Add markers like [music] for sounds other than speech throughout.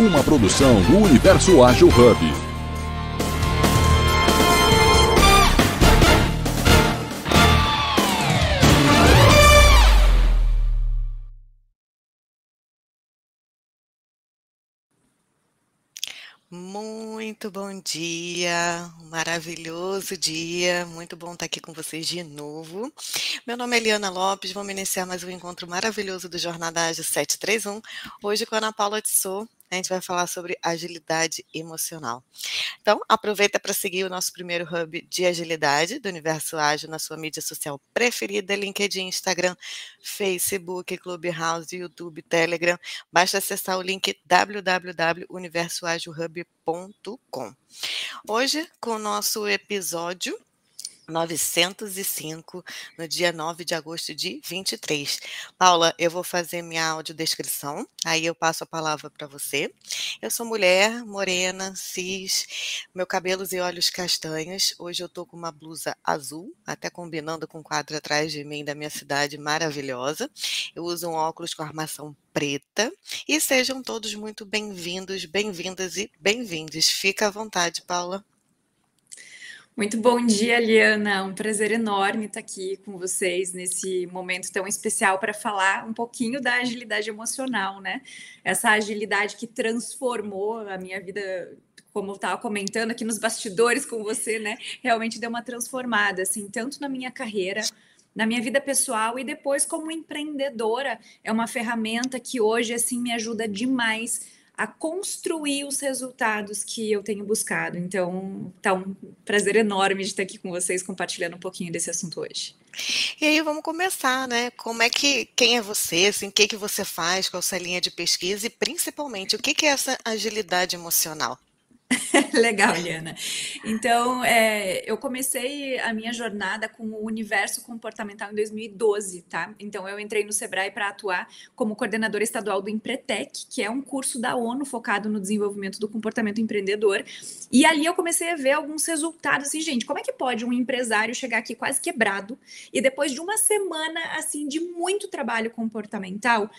Uma produção do Universo Ágil Hub. Muito bom dia, um maravilhoso dia, muito bom estar aqui com vocês de novo. Meu nome é Eliana Lopes, vamos iniciar mais um encontro maravilhoso do Jornada Ágil 731, hoje com a Ana Paula Tissot, a gente vai falar sobre agilidade emocional. Então, aproveita para seguir o nosso primeiro hub de agilidade do Universo Ágil na sua mídia social preferida, LinkedIn, Instagram, Facebook, Clubhouse, YouTube, Telegram. Basta acessar o link www.universoagilhub.com. Hoje, com o nosso episódio 905, no dia 9 de agosto de 23. Paula, eu vou fazer minha audiodescrição, aí eu passo a palavra para você. Eu sou mulher, morena, cis, meu cabelos e olhos castanhos. Hoje eu estou com uma blusa azul, até combinando com o quadro atrás de mim da minha cidade maravilhosa. Eu uso um óculos com armação preta. E sejam todos muito bem-vindos, bem-vindas e bem-vindos. Fica à vontade, Paula. Muito bom dia, Liana. Um prazer enorme estar aqui com vocês nesse momento tão especial para falar um pouquinho da agilidade emocional, né? Essa agilidade que transformou a minha vida, como eu estava comentando aqui nos bastidores com você, né? Realmente deu uma transformada, assim, tanto na minha carreira, na minha vida pessoal e depois como empreendedora. É uma ferramenta que hoje, assim, me ajuda demais a construir os resultados que eu tenho buscado. Então, tá um prazer enorme de estar aqui com vocês compartilhando um pouquinho desse assunto hoje. E aí vamos começar, né? Como é que quem é você, assim, o que que você faz, qual sua linha de pesquisa e principalmente o que que é essa agilidade emocional? [laughs] Legal, Liana. Então, é, eu comecei a minha jornada com o universo comportamental em 2012, tá? Então, eu entrei no Sebrae para atuar como coordenadora estadual do Empretec, que é um curso da ONU focado no desenvolvimento do comportamento empreendedor. E ali eu comecei a ver alguns resultados, assim, gente, como é que pode um empresário chegar aqui quase quebrado e depois de uma semana, assim, de muito trabalho comportamental,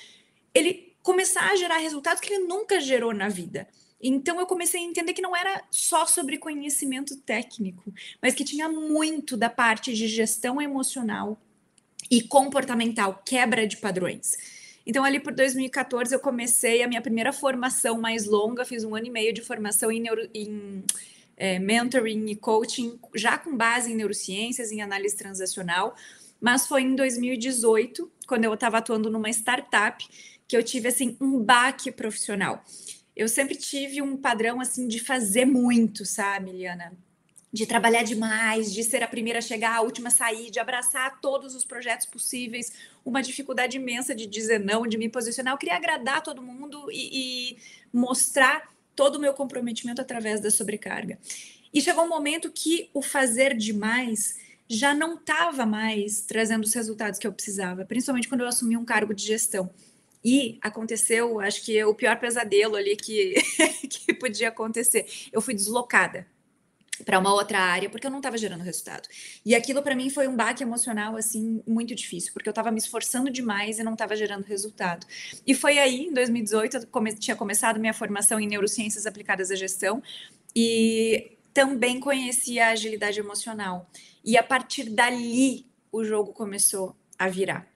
ele começar a gerar resultados que ele nunca gerou na vida. Então eu comecei a entender que não era só sobre conhecimento técnico, mas que tinha muito da parte de gestão emocional e comportamental, quebra de padrões. Então, ali por 2014, eu comecei a minha primeira formação mais longa, fiz um ano e meio de formação em, neuro, em é, mentoring e coaching, já com base em neurociências, em análise transacional, mas foi em 2018, quando eu estava atuando numa startup, que eu tive assim um baque profissional eu sempre tive um padrão assim de fazer muito, sabe, Liana? De trabalhar demais, de ser a primeira a chegar, a última a sair, de abraçar todos os projetos possíveis, uma dificuldade imensa de dizer não, de me posicionar. Eu queria agradar todo mundo e, e mostrar todo o meu comprometimento através da sobrecarga. E chegou um momento que o fazer demais já não estava mais trazendo os resultados que eu precisava, principalmente quando eu assumi um cargo de gestão. E aconteceu, acho que o pior pesadelo ali que, [laughs] que podia acontecer. Eu fui deslocada para uma outra área porque eu não estava gerando resultado. E aquilo para mim foi um baque emocional assim muito difícil, porque eu estava me esforçando demais e não estava gerando resultado. E foi aí, em 2018, eu come tinha começado minha formação em neurociências aplicadas à gestão e também conheci a agilidade emocional. E a partir dali o jogo começou a virar.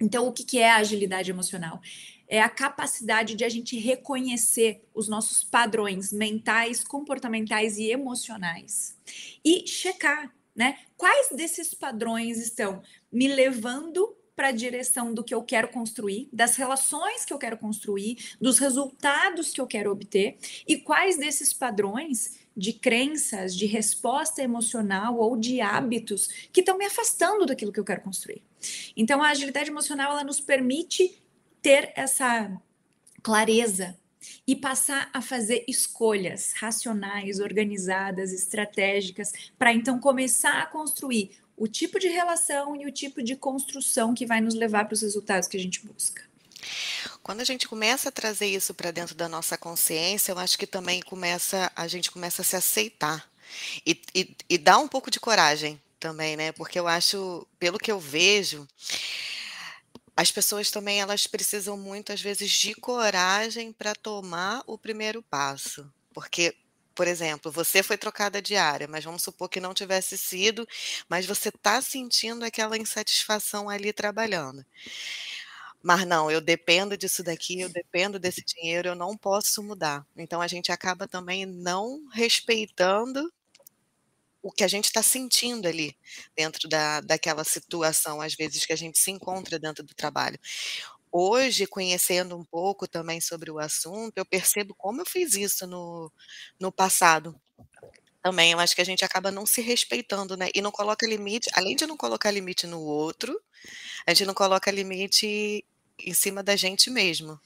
Então, o que, é a agilidade emocional? É a capacidade de a gente reconhecer os nossos padrões mentais, comportamentais e emocionais e checar, né? Quais desses padrões estão me levando para a direção do que eu quero construir, das relações que eu quero construir, dos resultados que eu quero obter e quais desses padrões de crenças, de resposta emocional ou de hábitos que estão me afastando daquilo que eu quero construir. Então, a agilidade emocional ela nos permite ter essa clareza e passar a fazer escolhas racionais, organizadas, estratégicas, para então começar a construir o tipo de relação e o tipo de construção que vai nos levar para os resultados que a gente busca. Quando a gente começa a trazer isso para dentro da nossa consciência, eu acho que também começa, a gente começa a se aceitar e, e, e dá um pouco de coragem também, né? Porque eu acho, pelo que eu vejo, as pessoas também elas precisam muitas vezes de coragem para tomar o primeiro passo, porque por exemplo, você foi trocada de área, mas vamos supor que não tivesse sido, mas você está sentindo aquela insatisfação ali trabalhando. Mas não, eu dependo disso daqui, eu dependo desse dinheiro, eu não posso mudar. Então a gente acaba também não respeitando o que a gente está sentindo ali dentro da, daquela situação, às vezes, que a gente se encontra dentro do trabalho. Hoje, conhecendo um pouco também sobre o assunto, eu percebo como eu fiz isso no, no passado. Também, eu acho que a gente acaba não se respeitando, né? E não coloca limite, além de não colocar limite no outro, a gente não coloca limite em cima da gente mesmo.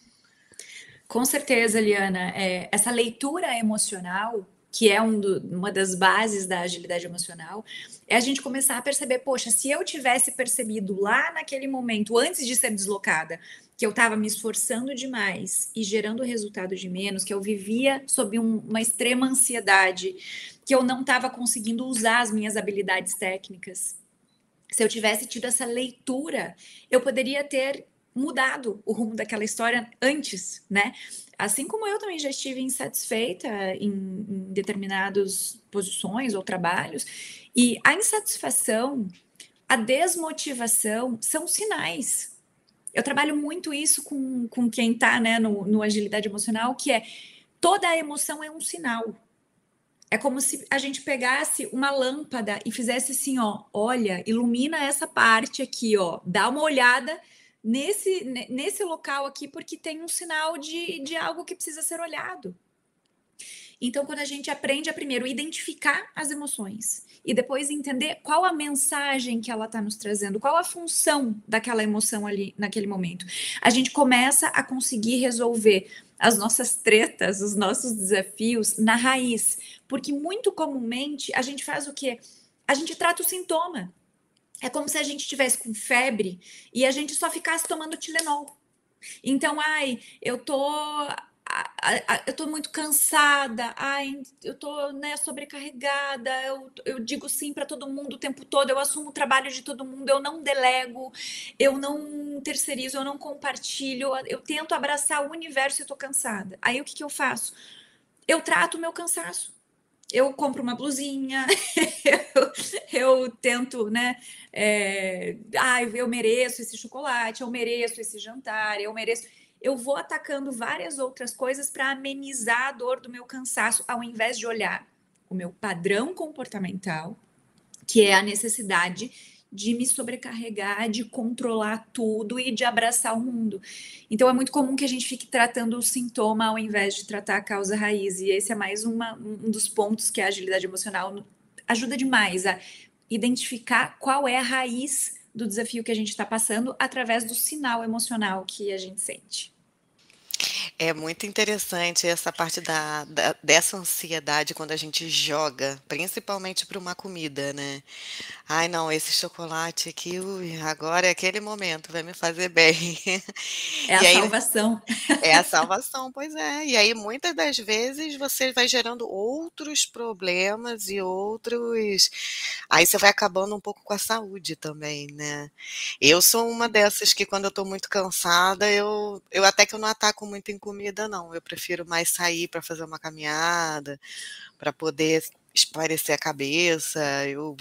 Com certeza, Liana. É, essa leitura emocional que é um do, uma das bases da agilidade emocional, é a gente começar a perceber, poxa, se eu tivesse percebido lá naquele momento, antes de ser deslocada, que eu estava me esforçando demais e gerando resultado de menos, que eu vivia sob um, uma extrema ansiedade, que eu não estava conseguindo usar as minhas habilidades técnicas. Se eu tivesse tido essa leitura, eu poderia ter mudado o rumo daquela história antes, né? Assim como eu também já estive insatisfeita em, em determinadas posições ou trabalhos, e a insatisfação, a desmotivação são sinais. Eu trabalho muito isso com, com quem está né, no, no agilidade emocional, que é toda a emoção é um sinal. É como se a gente pegasse uma lâmpada e fizesse assim, ó, olha, ilumina essa parte aqui, ó, dá uma olhada nesse, nesse local aqui, porque tem um sinal de, de algo que precisa ser olhado. Então, quando a gente aprende a primeiro identificar as emoções e depois entender qual a mensagem que ela está nos trazendo, qual a função daquela emoção ali naquele momento, a gente começa a conseguir resolver as nossas tretas, os nossos desafios na raiz, porque muito comumente a gente faz o quê? A gente trata o sintoma. É como se a gente tivesse com febre e a gente só ficasse tomando Tilenol. Então, ai, eu tô eu tô muito cansada, ai, eu tô né, sobrecarregada, eu, eu digo sim para todo mundo o tempo todo, eu assumo o trabalho de todo mundo, eu não delego, eu não terceirizo, eu não compartilho, eu tento abraçar o universo e tô cansada. Aí o que, que eu faço? Eu trato o meu cansaço eu compro uma blusinha, [laughs] eu, eu, tento, né? É, ah, eu mereço esse chocolate, eu mereço esse jantar, eu mereço. Eu vou atacando várias outras coisas para amenizar a dor do meu cansaço, ao invés de olhar o meu padrão comportamental, que é a necessidade de me sobrecarregar, de controlar tudo e de abraçar o mundo. Então é muito comum que a gente fique tratando o sintoma ao invés de tratar a causa raiz. E esse é mais uma, um dos pontos que a agilidade emocional ajuda demais a identificar qual é a raiz do desafio que a gente está passando através do sinal emocional que a gente sente. É muito interessante essa parte da, da- dessa ansiedade quando a gente joga, principalmente para uma comida, né? Ai, não, esse chocolate aqui, ui, agora é aquele momento, vai me fazer bem. [laughs] É a aí, salvação. é a salvação, pois é. E aí, muitas das vezes, você vai gerando outros problemas e outros. Aí você vai acabando um pouco com a saúde também, né? Eu sou uma dessas que, quando eu tô muito cansada, eu, eu até que eu não ataco muito em comida, não. Eu prefiro mais sair para fazer uma caminhada, para poder espairecer a cabeça. Eu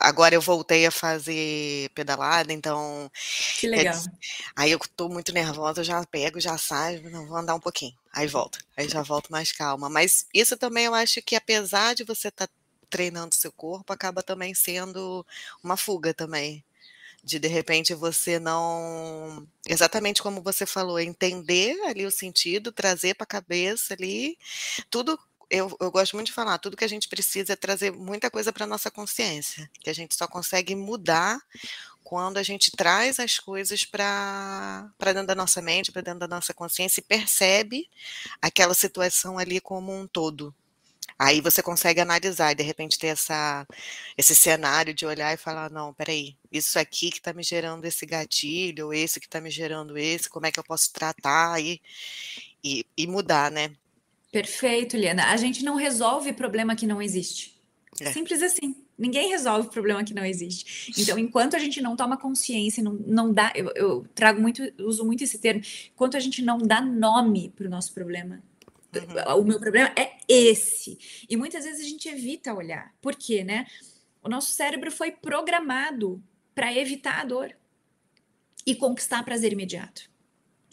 agora eu voltei a fazer pedalada, então Que legal. aí eu tô muito nervosa, eu já pego, já saio, não, vou andar um pouquinho, aí volto, aí já volto mais calma. Mas isso também eu acho que apesar de você estar tá treinando seu corpo, acaba também sendo uma fuga também de de repente você não exatamente como você falou, entender ali o sentido, trazer para a cabeça ali, tudo eu, eu gosto muito de falar, tudo que a gente precisa é trazer muita coisa para nossa consciência, que a gente só consegue mudar quando a gente traz as coisas para dentro da nossa mente, para dentro da nossa consciência e percebe aquela situação ali como um todo. Aí você consegue analisar e de repente ter essa, esse cenário de olhar e falar, não, peraí, isso aqui que está me gerando esse gatilho, ou esse que está me gerando esse, como é que eu posso tratar e, e, e mudar, né? Perfeito, Liana. A gente não resolve problema que não existe. É. Simples assim. Ninguém resolve problema que não existe. Então, enquanto a gente não toma consciência, não, não dá, eu, eu trago muito, uso muito esse termo, enquanto a gente não dá nome para o nosso problema, uhum. o meu problema é esse. E muitas vezes a gente evita olhar. Por quê, né? O nosso cérebro foi programado para evitar a dor e conquistar prazer imediato.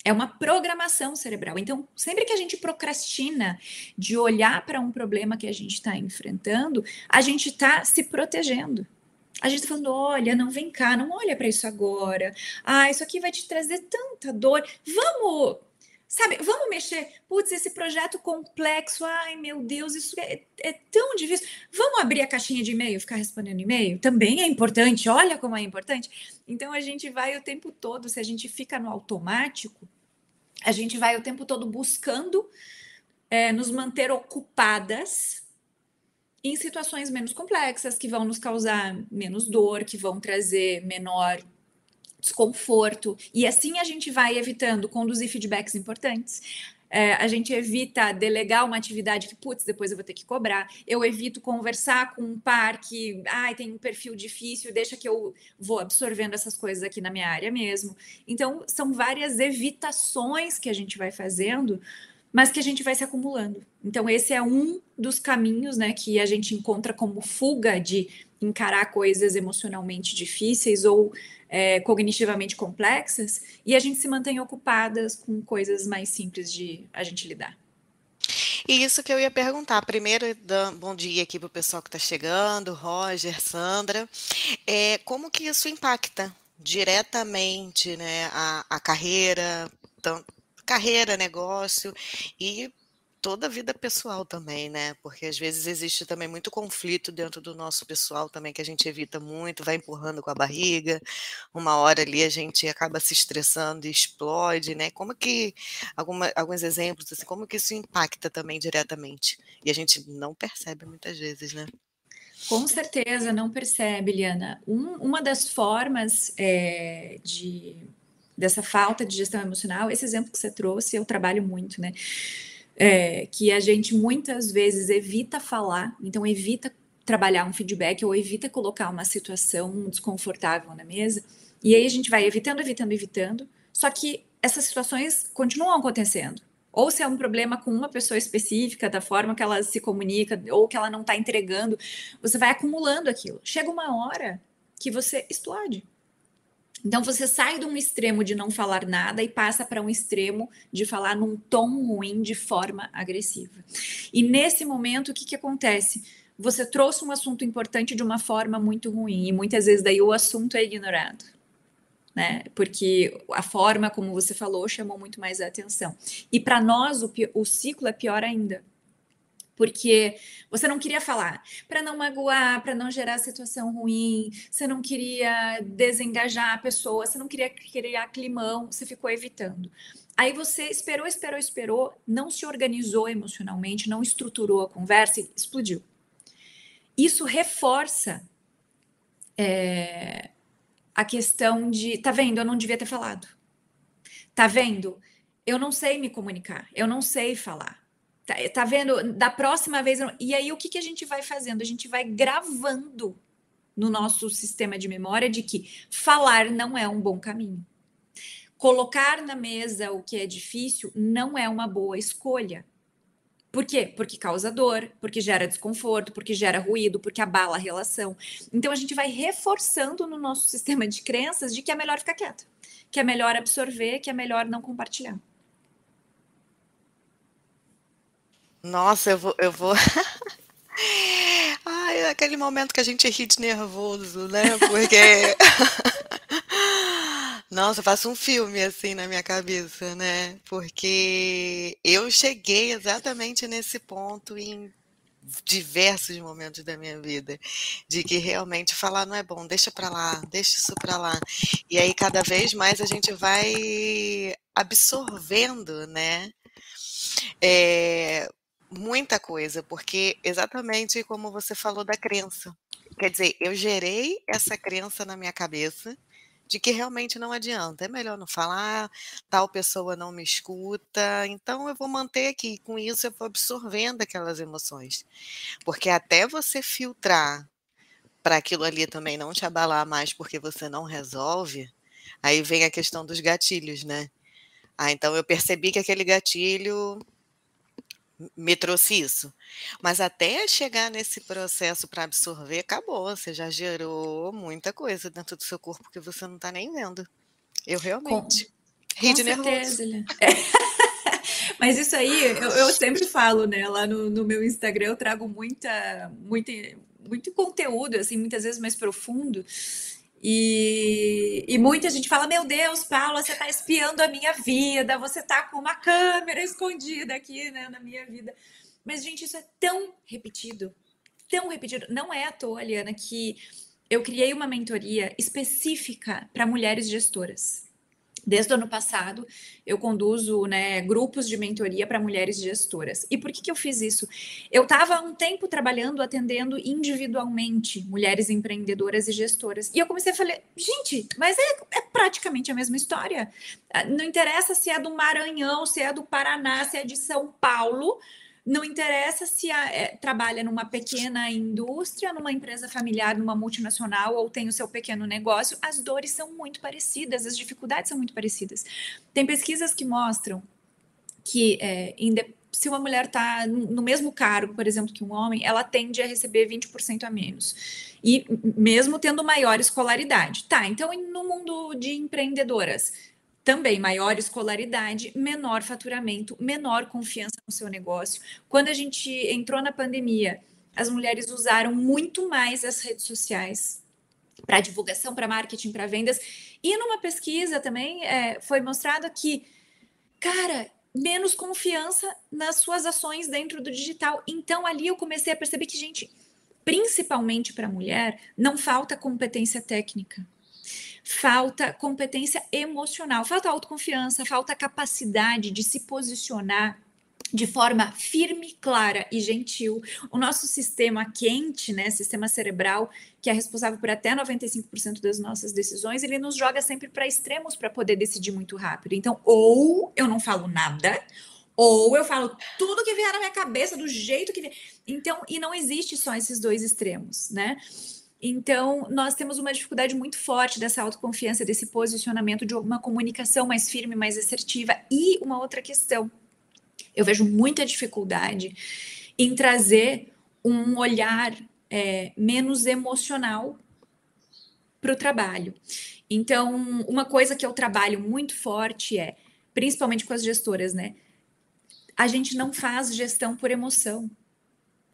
É uma programação cerebral. Então, sempre que a gente procrastina de olhar para um problema que a gente está enfrentando, a gente está se protegendo. A gente está falando: olha, não vem cá, não olha para isso agora. Ah, isso aqui vai te trazer tanta dor. Vamos Sabe, vamos mexer. Putz, esse projeto complexo. Ai, meu Deus, isso é, é, tão difícil. Vamos abrir a caixinha de e-mail, ficar respondendo e-mail? Também é importante. Olha como é importante. Então, a gente vai o tempo todo, se a gente fica no automático, a gente vai o tempo todo buscando é, nos manter ocupadas em situações menos complexas, que vão nos causar menos dor, que vão trazer menor desconforto. E assim a gente vai evitando conduzir feedbacks importantes. É, a gente evita delegar uma atividade que, putz, depois eu vou ter que cobrar. Eu evito conversar com um par que, ai, tem um perfil difícil, deixa que eu vou absorvendo essas coisas aqui na minha área mesmo. Então, são várias evitações que a gente vai fazendo, mas que a gente vai se acumulando. Então, esse é um dos caminhos, né, que a gente encontra como fuga de encarar coisas emocionalmente difíceis ou é, cognitivamente complexas e a gente se mantém ocupadas com coisas mais simples de a gente lidar. E isso que eu ia perguntar. Primeiro, bom dia aqui para o pessoal que está chegando, Roger, Sandra. É, como que isso impacta diretamente né, a, a carreira, carreira, negócio e toda a vida pessoal também, né? Porque às vezes existe também muito conflito dentro do nosso pessoal também que a gente evita muito, vai empurrando com a barriga. Uma hora ali a gente acaba se estressando e explode, né? Como que alguma, alguns exemplos assim, como que isso impacta também diretamente? E a gente não percebe muitas vezes, né? Com certeza, não percebe, Liana. Um, uma das formas é, de dessa falta de gestão emocional, esse exemplo que você trouxe, eu trabalho muito, né? é, que a gente muitas vezes evita falar, então evita trabalhar um feedback ou evita colocar uma situação desconfortável na mesa. E aí a gente vai evitando, evitando, evitando. Só que essas situações continuam acontecendo. Ou se é um problema com uma pessoa específica, da forma que ela se comunica, ou que ela não está entregando, você vai acumulando aquilo. Chega uma hora que você explode. Então você sai de um extremo de não falar nada e passa para um extremo de falar num tom ruim de forma agressiva. E nesse momento, o que, que acontece? Você trouxe um assunto importante de uma forma muito ruim, e muitas vezes daí o assunto é ignorado. Né? Porque a forma como você falou chamou muito mais a atenção. E para nós o, o ciclo é pior ainda, porque você não queria falar para não magoar, para não gerar situação ruim, você não queria desengajar a pessoa, você não queria criar climão, você ficou evitando. Aí você esperou, esperou, esperou, não se organizou emocionalmente, não estruturou a conversa e explodiu. Isso reforça é, a questão de, tá vendo, eu não devia ter falado. Tá vendo? Eu não sei me comunicar, eu não sei falar. Tá, tá, vendo? Da próxima vez. E aí, o que, que a gente vai fazendo? A gente vai gravando no nosso sistema de memória de que falar não é um bom caminho. Colocar na mesa o que é difícil não é uma boa escolha. Por quê? Porque causa dor, porque gera desconforto, porque gera ruído, porque abala a relação. Então a gente vai reforçando no nosso [laughs] sistema de crenças de que é melhor ficar quieto, que é melhor absorver, que é melhor não compartilhar. Nossa, eu vou, eu vou. [laughs] Ai, é aquele momento que a gente ri de nervoso, né? Porque. [laughs] Nossa, eu faço um filme assim na minha cabeça, né? Porque eu cheguei exatamente nesse ponto em diversos momentos da minha vida, de que realmente falar não é bom, deixa para lá, deixa isso para lá. E aí cada vez mais a gente vai absorvendo, né? É, Muita coisa, porque exatamente como você falou da crença. Quer dizer, eu gerei essa crença na minha cabeça de que realmente não adianta, é melhor não falar, tal pessoa não me escuta, então eu vou manter aqui. Com isso, eu vou absorvendo aquelas emoções. Porque até você filtrar para aquilo ali também não te abalar mais porque você não resolve, aí vem a questão dos gatilhos, né? Ah, então eu percebi que aquele gatilho me trouxe isso. Mas até chegar nesse processo para absorver, acabou. Você já gerou muita coisa dentro do seu corpo que você não está nem vendo. Eu realmente. Com, com certeza, é. [laughs] Mas isso aí, eu, eu, sempre falo, né? Lá no, no meu Instagram eu trago muita, muita, muito conteúdo, assim, muitas vezes mais profundo. E, e muita gente fala: Meu Deus, Paula, você está espiando a minha vida, você está com uma câmera escondida aqui né, na minha vida. Mas, gente, isso é tão repetido, tão repetido. Não é à toa, Liana, que eu criei uma mentoria específica para mulheres gestoras. Desde o ano passado, eu conduzo né, grupos de mentoria para mulheres gestoras. E por que, que eu fiz isso? Eu estava há um tempo trabalhando, atendendo individualmente mulheres empreendedoras e gestoras. E eu comecei a falar, gente, mas é, é praticamente a mesma história. Ah, não interessa se é do Maranhão, se é do Paraná, se é de São Paulo não interessa se a, é, trabalha numa pequena indústria, numa empresa familiar, numa multinacional ou tem o seu pequeno negócio, as dores são muito parecidas, as dificuldades são muito parecidas. Tem pesquisas que mostram que é, se uma mulher está no mesmo cargo, por exemplo, que um homem, ela tende a receber 20% a menos. E mesmo tendo maior escolaridade. Tá, então no mundo de empreendedoras, também maior escolaridade, menor faturamento, menor confiança no seu negócio. Quando a gente entrou na pandemia, as mulheres usaram muito mais as redes sociais para divulgação, para marketing, para vendas. E numa pesquisa também é, foi mostrado que, cara, menos confiança nas suas ações dentro do digital. Então ali eu comecei a perceber que, gente, principalmente para mulher, não falta competência técnica falta competência emocional, falta autoconfiança, falta capacidade de se posicionar de forma firme, clara e gentil. O nosso sistema quente, né, sistema cerebral, que é responsável por até 95% das nossas decisões, ele nos joga sempre para extremos para poder decidir muito rápido. Então, ou eu não falo nada, ou eu falo tudo que vier na minha cabeça do jeito que vier. Então, e não existe só esses dois extremos, né? Então, nós temos uma dificuldade muito forte dessa autoconfiança, desse posicionamento, de uma comunicação mais firme, mais assertiva. E uma outra questão, eu vejo muita dificuldade em trazer um olhar é, menos emocional para o trabalho. Então, uma coisa que eu trabalho muito forte é, principalmente com as gestoras, né? A gente não faz gestão por emoção.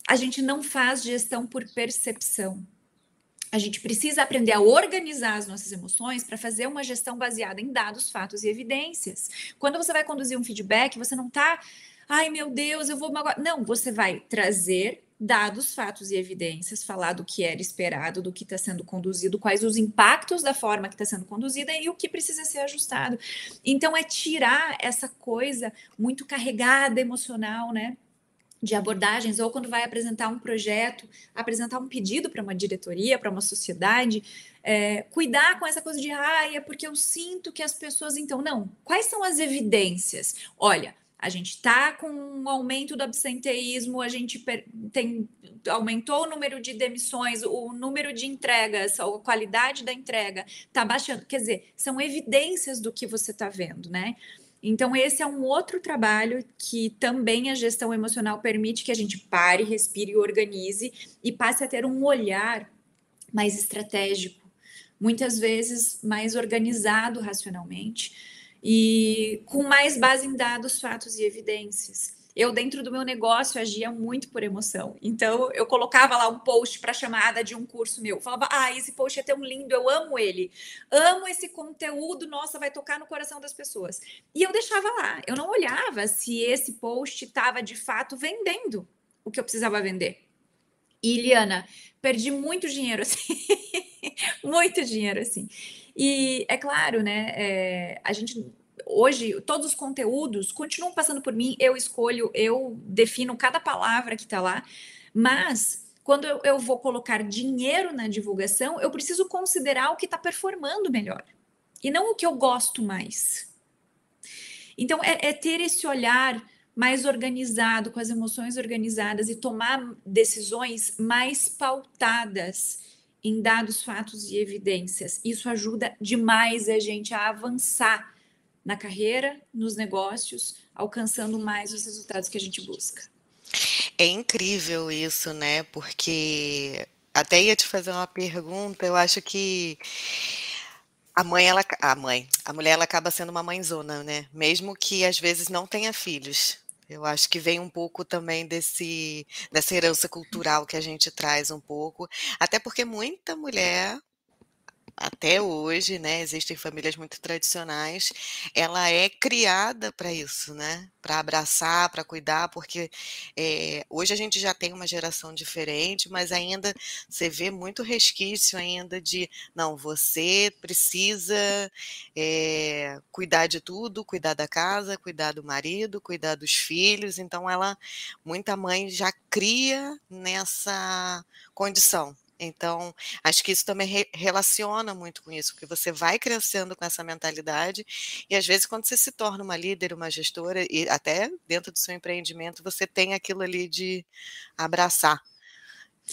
A gente não faz gestão por percepção a gente precisa aprender a organizar as nossas emoções para fazer uma gestão baseada em dados, fatos e evidências. Quando você vai conduzir um feedback, você não está, ai meu Deus, eu vou magoar. Não, você vai trazer dados, fatos e evidências, falar do que era esperado, do que está sendo conduzido, quais os impactos da forma que está sendo conduzida e o que precisa ser ajustado. Então, é tirar essa coisa muito carregada emocional, né? De abordagens, ou quando vai apresentar um projeto, apresentar um pedido para uma diretoria, para uma sociedade, é, cuidar com essa coisa de, ah, é porque eu sinto que as pessoas, então, não. Quais são as evidências? Olha, a gente está com um aumento do absenteísmo, a gente tem, aumentou o número de demissões, o número de entregas, a qualidade da entrega está baixando. Quer dizer, são evidências do que você está vendo, né? Então, esse é um outro trabalho que também a gestão emocional permite que a gente pare, respire, organize e passe a ter um olhar mais estratégico, muitas vezes mais organizado racionalmente e com mais base em dados, fatos e evidências eu dentro do meu negócio agia muito por emoção. Então eu colocava lá um post para chamada de um curso meu. falava: "Ah, esse post é tão lindo, eu amo ele. Amo esse conteúdo, nossa, vai tocar no coração das pessoas". E eu deixava lá. Eu não olhava se esse post estava de fato vendendo o que eu precisava vender. E Liana, perdi muito dinheiro [laughs] assim. muito dinheiro assim. E é claro, né? É, a gente hoje todos os conteúdos continuam passando por mim, eu escolho, eu defino cada palavra que está lá, mas quando eu, vou colocar dinheiro na divulgação, eu preciso considerar o que está performando melhor e não o que eu gosto mais. Então, é, é ter esse olhar mais organizado, com as emoções organizadas e tomar decisões mais pautadas em dados, fatos e evidências. Isso ajuda demais a gente a avançar na carreira, nos negócios, alcançando mais os resultados que a gente busca. É incrível isso, né? Porque até ia te fazer uma pergunta, eu acho que a mãe, ela, a mãe, a mulher, ela acaba sendo uma mãezona, né? Mesmo que às vezes não tenha filhos. Eu acho que vem um pouco também desse, dessa herança cultural que a gente traz um pouco, até porque muita mulher até hoje, né, existem famílias muito tradicionais, ela é criada para isso, né, para abraçar, para cuidar, porque é, hoje a gente já tem uma geração diferente, mas ainda você vê muito resquício ainda de, não, você precisa é, cuidar de tudo, cuidar da casa, cuidar do marido, cuidar dos filhos, então ela, muita mãe já cria nessa condição, então, acho que isso também re relaciona muito com isso, porque você vai crescendo com essa mentalidade, e às vezes, quando você se torna uma líder, uma gestora, e até dentro do seu empreendimento, você tem aquilo ali de abraçar.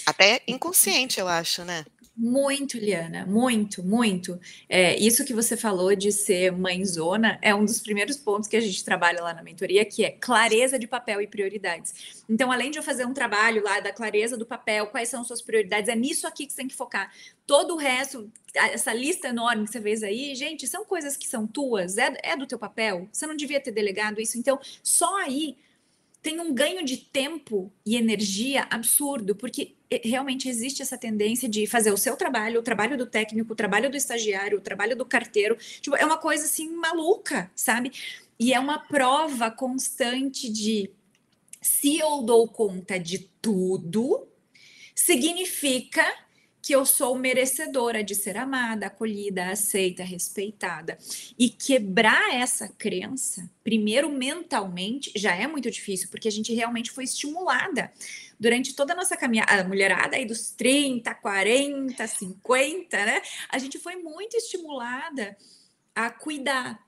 Até inconsciente, eu acho, né? Muito, Liana, muito, muito. É, isso que você falou de ser mãezona é um dos primeiros pontos que a gente trabalha lá na mentoria, que é clareza de papel e prioridades. Então, além de eu fazer um trabalho lá da clareza do papel, quais são suas prioridades, é nisso aqui que você tem que focar. Todo o resto, essa lista enorme que você fez aí, gente, são coisas que são tuas, é, é do teu papel. Você não devia ter delegado isso. Então, só aí tem um ganho de tempo e energia absurdo, porque realmente existe essa tendência de fazer o seu trabalho, o trabalho do técnico, o trabalho do estagiário, o trabalho do carteiro. Tipo, é uma coisa assim maluca, sabe? E é uma prova constante de se eu dou conta de tudo, significa que eu sou merecedora de ser amada, acolhida, aceita, respeitada. E quebrar essa crença, primeiro mentalmente, já é muito difícil, porque a gente realmente foi estimulada durante toda a nossa caminhada, a mulherada aí dos 30, 40, 50, né? A gente foi muito estimulada a cuidar,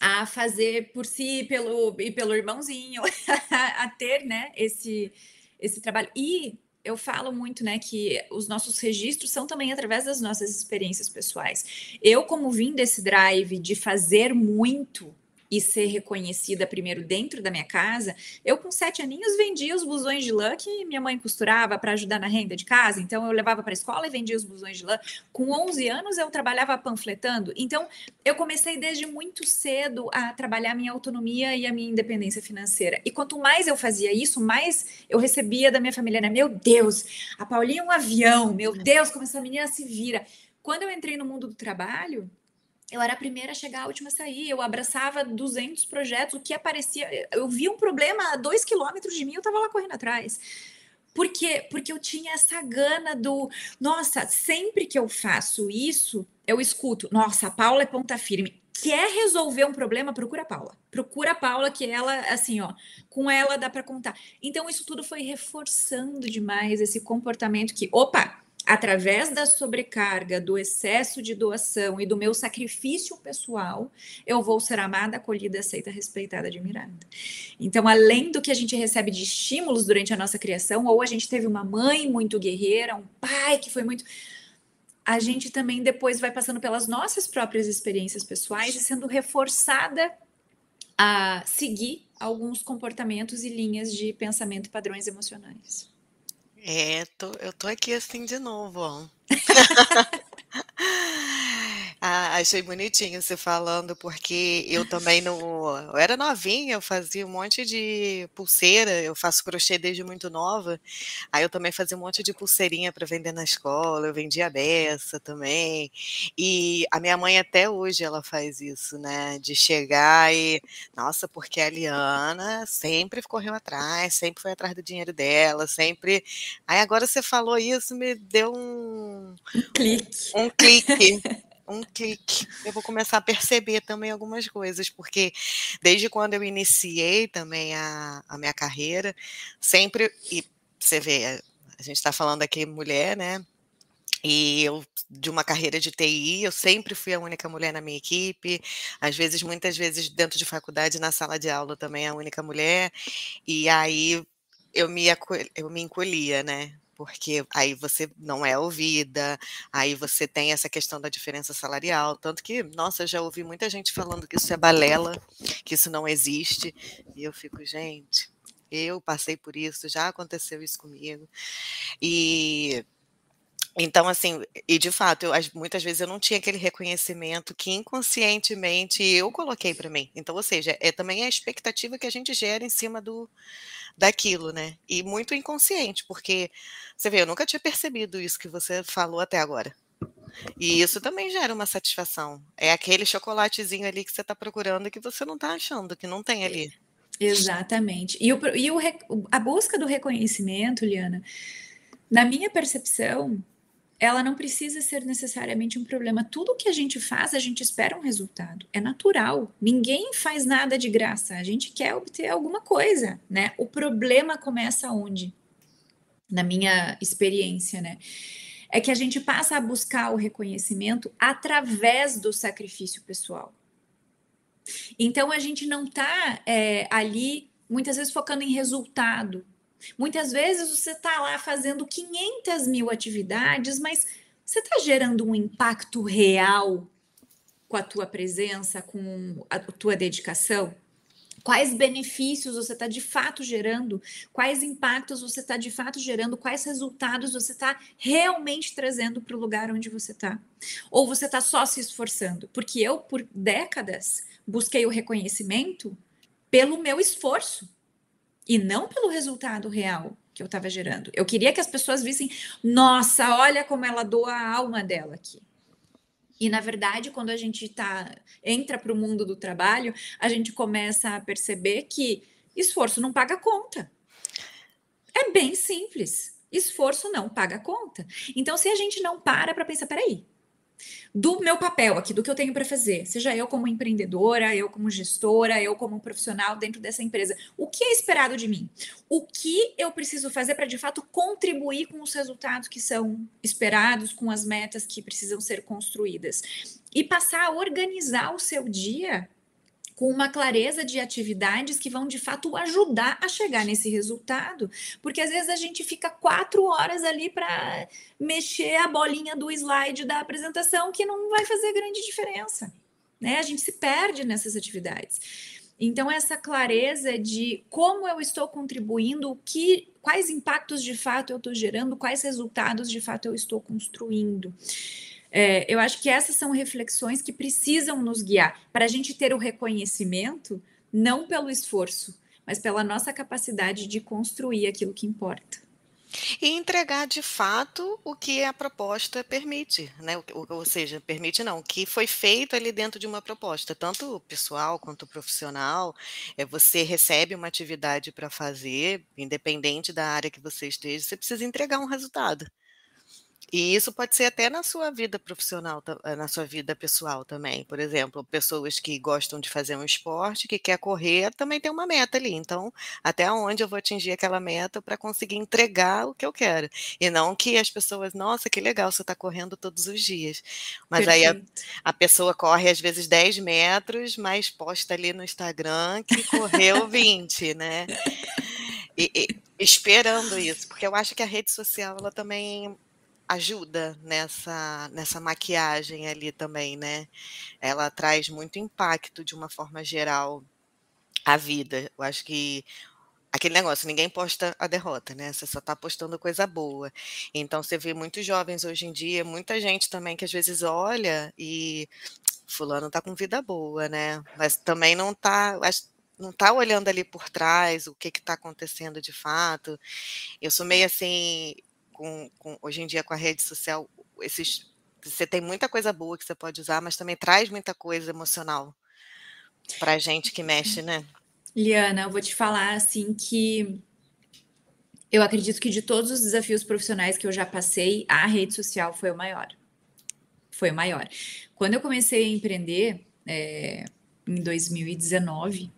a fazer por si pelo, e pelo irmãozinho, [laughs] a ter, né, esse, esse trabalho. E eu falo muito, né, que os nossos registros são também através das nossas experiências pessoais. Eu, como vim desse drive de fazer muito, e ser reconhecida primeiro dentro da minha casa, eu com sete aninhos vendia os busões de lã que minha mãe costurava para ajudar na renda de casa, então eu levava para a escola e vendia os busões de lã. Com 11 anos eu trabalhava panfletando, então eu comecei desde muito cedo a trabalhar minha autonomia e a minha independência financeira. E quanto mais eu fazia isso, mais eu recebia da minha família, né? Meu Deus, a Paulinha é um avião, meu Deus, como essa menina se vira. Quando eu entrei no mundo do trabalho, eu era a primeira a chegar, a última a sair. Eu abraçava 200 projetos, o que aparecia. Eu vi um problema a dois quilômetros de mim, eu estava lá correndo atrás. Por quê? Porque eu tinha essa gana do. Nossa, sempre que eu faço isso, eu escuto. Nossa, a Paula é ponta firme. Quer resolver um problema? Procura a Paula. Procura a Paula, que ela, assim, ó, com ela dá para contar. Então, isso tudo foi reforçando demais esse comportamento que, opa, através da sobrecarga, do excesso de doação e do meu sacrifício pessoal, eu vou ser amada, acolhida, aceita, respeitada, admirada. Então, além do que a gente recebe de estímulos durante a nossa criação, ou a gente teve uma mãe muito guerreira, um pai que foi muito. A gente também depois vai passando pelas nossas próprias experiências pessoais e sendo reforçada a seguir alguns comportamentos e linhas de pensamento e padrões emocionais. É, tô, eu tô aqui assim de novo, ó. [laughs] [laughs] Ah, achei bonitinho você falando, porque eu também não. Eu era novinha, eu fazia um monte de pulseira, eu faço crochê desde muito nova. Aí eu também fazia um monte de pulseirinha para vender na escola, eu vendia beça também. E a minha mãe até hoje ela faz isso, né? De chegar e. Nossa, porque a Liana sempre correu atrás, sempre foi atrás do dinheiro dela, sempre. Aí agora você falou isso, me deu um. Um clique. Um clique [laughs] um clique. Eu vou começar a perceber também algumas coisas, porque desde quando eu iniciei também a, a minha carreira, sempre, e você vê, a gente está falando aqui mulher, né? E eu, de uma carreira de TI, eu sempre fui a única mulher na minha equipe, às vezes, muitas vezes, dentro de faculdade, na sala de aula também a única mulher, e aí eu me, eu me encolhia, né? Porque aí você não é ouvida, aí você tem essa questão da diferença salarial, tanto que, nossa, eu já ouvi muita gente falando que isso é balela, que isso não existe, e eu fico, gente, eu passei por isso, já aconteceu isso comigo, e então, assim, e de fato, eu, muitas vezes eu não tinha aquele reconhecimento que inconscientemente eu coloquei para mim. Então, ou seja, é também a expectativa que a gente gera em cima do daquilo, né? E muito inconsciente, porque você vê, eu nunca tinha percebido isso que você falou até agora. E isso também gera uma satisfação. É aquele chocolatezinho ali que você está procurando que você não está achando, que não tem ali. Exatamente. E, o, e o, a busca do reconhecimento, Liana, na minha percepção, ela não precisa ser necessariamente um problema. Tudo que a gente faz, a gente espera um resultado. É natural. Ninguém faz nada de graça. A gente quer obter alguma coisa, né? O problema começa onde? Na minha experiência, né? É que a gente passa a buscar o reconhecimento através do sacrifício pessoal. Então a gente não está é, ali muitas vezes focando em resultado, Muitas vezes você está lá fazendo 500 mil atividades, mas você está gerando um impacto real com a tua presença, com a tua dedicação? Quais benefícios você está de fato gerando? Quais impactos você está de fato gerando? Quais resultados você está realmente trazendo para o lugar onde você está? Ou você está só se esforçando? Porque eu, por décadas, busquei o reconhecimento pelo meu esforço e não pelo resultado real que eu estava gerando. Eu queria que as pessoas vissem, nossa, olha como ela doa a alma dela aqui. E na verdade, quando a gente tá entra para o mundo do trabalho, a gente começa a perceber que esforço não paga conta. É bem simples. Esforço não paga conta. Então, se a gente não para para pensar, peraí, do meu papel aqui, do que eu tenho para fazer, seja eu como empreendedora, eu como gestora, eu como profissional dentro dessa empresa. O que é esperado de mim? O que eu preciso fazer para de fato contribuir com os resultados que são esperados, com as metas que precisam ser construídas? E passar a organizar o seu dia com uma clareza de atividades que vão de fato ajudar a chegar nesse resultado, porque às vezes a gente fica quatro horas ali para mexer a bolinha do slide da apresentação que não vai fazer grande diferença, né? A gente se perde nessas atividades. Então essa clareza de como eu estou contribuindo, que quais impactos de fato eu estou gerando, quais resultados de fato eu estou construindo. É, eu acho que essas são reflexões que precisam nos guiar para a gente ter o reconhecimento, não pelo esforço, mas pela nossa capacidade de construir aquilo que importa. E entregar de fato o que a proposta permite, né? Ou, ou seja, permite não, o que foi feito ali dentro de uma proposta, tanto pessoal quanto profissional. É, você recebe uma atividade para fazer, independente da área que você esteja, você precisa entregar um resultado. E isso pode ser até na sua vida profissional, eh, na sua vida pessoal também. Por exemplo, pessoas que gostam de fazer um esporte, que quer correr, também tem uma meta ali. Então, até onde eu vou atingir aquela meta para conseguir entregar o que eu quero. E não que as pessoas, nossa, que legal, você está correndo todos os dias. Mas Perfeito. aí a, a, pessoa corre às vezes 10 metros, mas posta ali no Instagram que correu 20, né? E, e, esperando isso, porque eu acho que a rede social ela também ajuda nessa, nessa maquiagem ali também, né? Ela traz muito impacto de uma forma geral à vida. Eu acho que aquele negócio, ninguém posta a derrota, né? Você só está postando coisa boa. Então você vê muitos jovens hoje em dia, muita gente também que às vezes olha e fulano tá com vida boa, né? Mas também não tá, não tá olhando ali por trás o que que tá acontecendo de fato. Eu sou meio assim, com, com, hoje em dia com a rede social, esses, você tem muita coisa boa que você pode usar, mas também traz muita coisa emocional para gente que mexe, né? Liana, eu vou te falar assim que eu acredito que de todos os desafios profissionais que eu já passei, a rede social foi o maior. Foi o maior. Quando eu comecei a empreender, é, em 2019,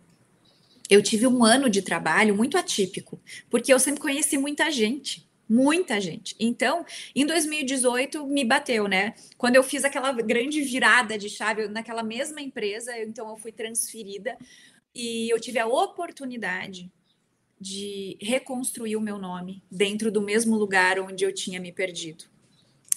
eu tive um ano de trabalho muito atípico, porque eu sempre conheci muita gente. Muita gente. Então, em 2018 me bateu, né? Quando eu fiz aquela grande virada de chave naquela mesma empresa, então eu fui transferida e eu tive a oportunidade de reconstruir o meu nome dentro do mesmo lugar onde eu tinha me perdido.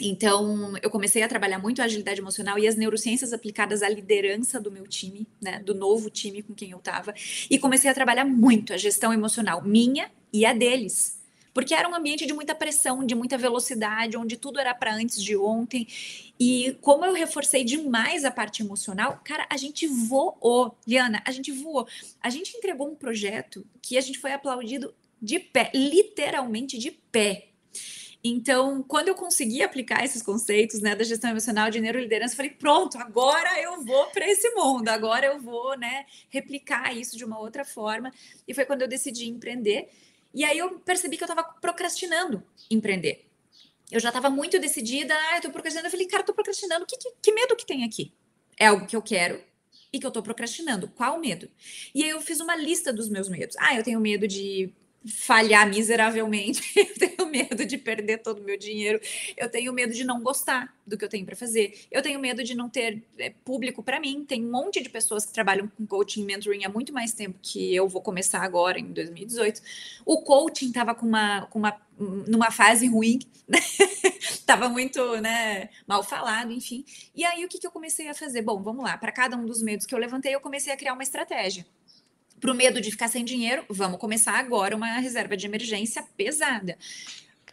Então, eu comecei a trabalhar muito a agilidade emocional e as neurociências aplicadas à liderança do meu time, né, do novo time com quem eu estava, e comecei a trabalhar muito a gestão emocional minha e a deles. Porque era um ambiente de muita pressão, de muita velocidade, onde tudo era para antes de ontem. E como eu reforcei demais a parte emocional, cara, a gente voou. Liana, a gente voou. A gente entregou um projeto que a gente foi aplaudido de pé, literalmente de pé. Então, quando eu consegui aplicar esses conceitos né, da gestão emocional de neuroliderança, eu falei, pronto, agora eu vou para esse mundo, agora eu vou né, replicar isso de uma outra forma. E foi quando eu decidi empreender. E aí eu percebi que eu estava procrastinando empreender. Eu já estava muito decidida, ah, eu tô procrastinando. Eu falei, cara, eu tô procrastinando, que, que, que medo que tem aqui? É algo que eu quero, e que eu tô procrastinando. Qual medo? E aí eu fiz uma lista dos meus medos. Ah, eu tenho medo de falhar miseravelmente, [laughs] eu tenho medo de perder todo o meu dinheiro, eu tenho medo de não gostar do que eu tenho para fazer, eu tenho medo de não ter é, público para mim. Tem um monte de pessoas que trabalham com coaching e mentoring há muito mais tempo que eu vou começar agora, em 2018. O coaching estava com uma, com uma, numa fase ruim, né? [laughs] tava muito né, mal falado, enfim. E aí o que, que eu comecei a fazer? Bom, vamos lá, para cada um dos medos que eu levantei, eu comecei a criar uma estratégia. Para o medo de ficar sem dinheiro, vamos começar agora uma reserva de emergência pesada.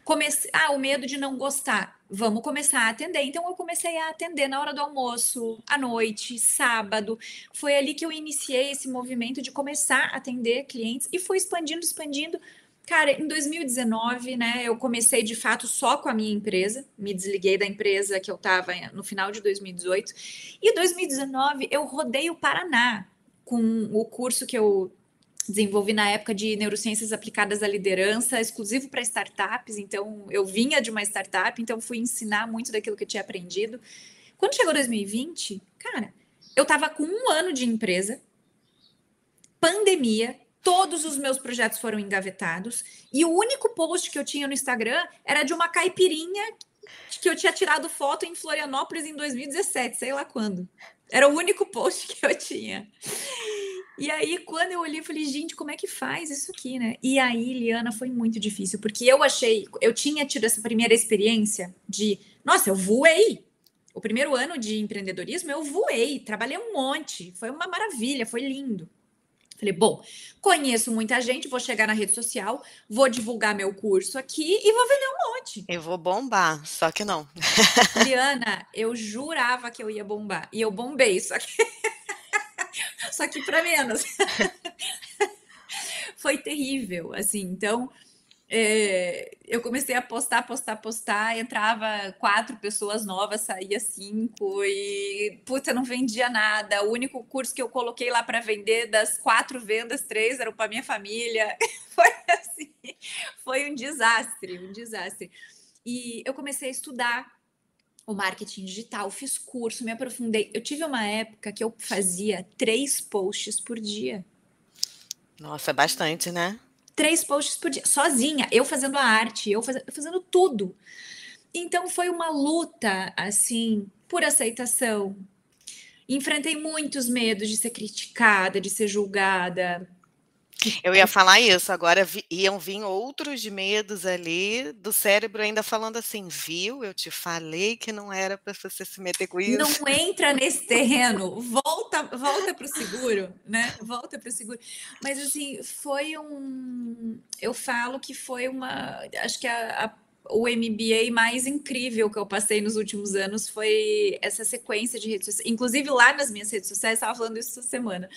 Comece... Ah, o medo de não gostar. Vamos começar a atender. Então, eu comecei a atender na hora do almoço, à noite, sábado. Foi ali que eu iniciei esse movimento de começar a atender clientes e fui expandindo, expandindo. Cara, em 2019, né, eu comecei de fato só com a minha empresa, me desliguei da empresa que eu estava no final de 2018. E 2019 eu rodei o Paraná com o curso que eu desenvolvi na época de neurociências aplicadas à liderança, exclusivo para startups. Então, eu vinha de uma startup, então fui ensinar muito daquilo que eu tinha aprendido. Quando chegou 2020, cara, eu estava com um ano de empresa, pandemia, todos os meus projetos foram engavetados e o único post que eu tinha no Instagram era de uma caipirinha que eu tinha tirado foto em Florianópolis em 2017, sei lá quando. Era o único post que eu tinha. E aí, quando eu olhei, eu falei, gente, como é que faz isso aqui, né? E aí, Liana, foi muito difícil, porque eu achei, eu tinha tido essa primeira experiência de, nossa, eu voei. O primeiro ano de empreendedorismo, eu voei, trabalhei um monte, foi uma maravilha, foi lindo. Falei, bom, conheço muita gente, vou chegar na rede social, vou divulgar meu curso aqui e vou vender um monte. Eu vou bombar, só que não. [laughs] Liana, eu jurava que eu ia bombar e eu bombei, só que [laughs] só que para menos. [laughs] Foi terrível, assim. Então, é, eu comecei a postar, postar, postar, entrava quatro pessoas novas, saía cinco, e puta, não vendia nada. O único curso que eu coloquei lá para vender, das quatro vendas, três eram para minha família. [laughs] Foi assim, foi um desastre, um desastre. E eu comecei a estudar o marketing digital, fiz curso, me aprofundei. Eu tive uma época que eu fazia três posts por dia. Nossa, é bastante, né? Três posts por dia, sozinha, eu fazendo a arte, eu fazendo, fazendo tudo. Então foi uma luta, assim, por aceitação. Enfrentei muitos medos de ser criticada, de ser julgada, eu ia falar isso, agora vi, iam vir outros medos ali do cérebro ainda falando assim, viu? Eu te falei que não era para você se meter com isso. Não entra nesse terreno, volta, volta para o seguro, né? Volta para o seguro. Mas assim, foi um, eu falo que foi uma, acho que a, a o MBA mais incrível que eu passei nos últimos anos foi essa sequência de redes sociais. Inclusive, lá nas minhas redes sociais, estava falando isso essa semana.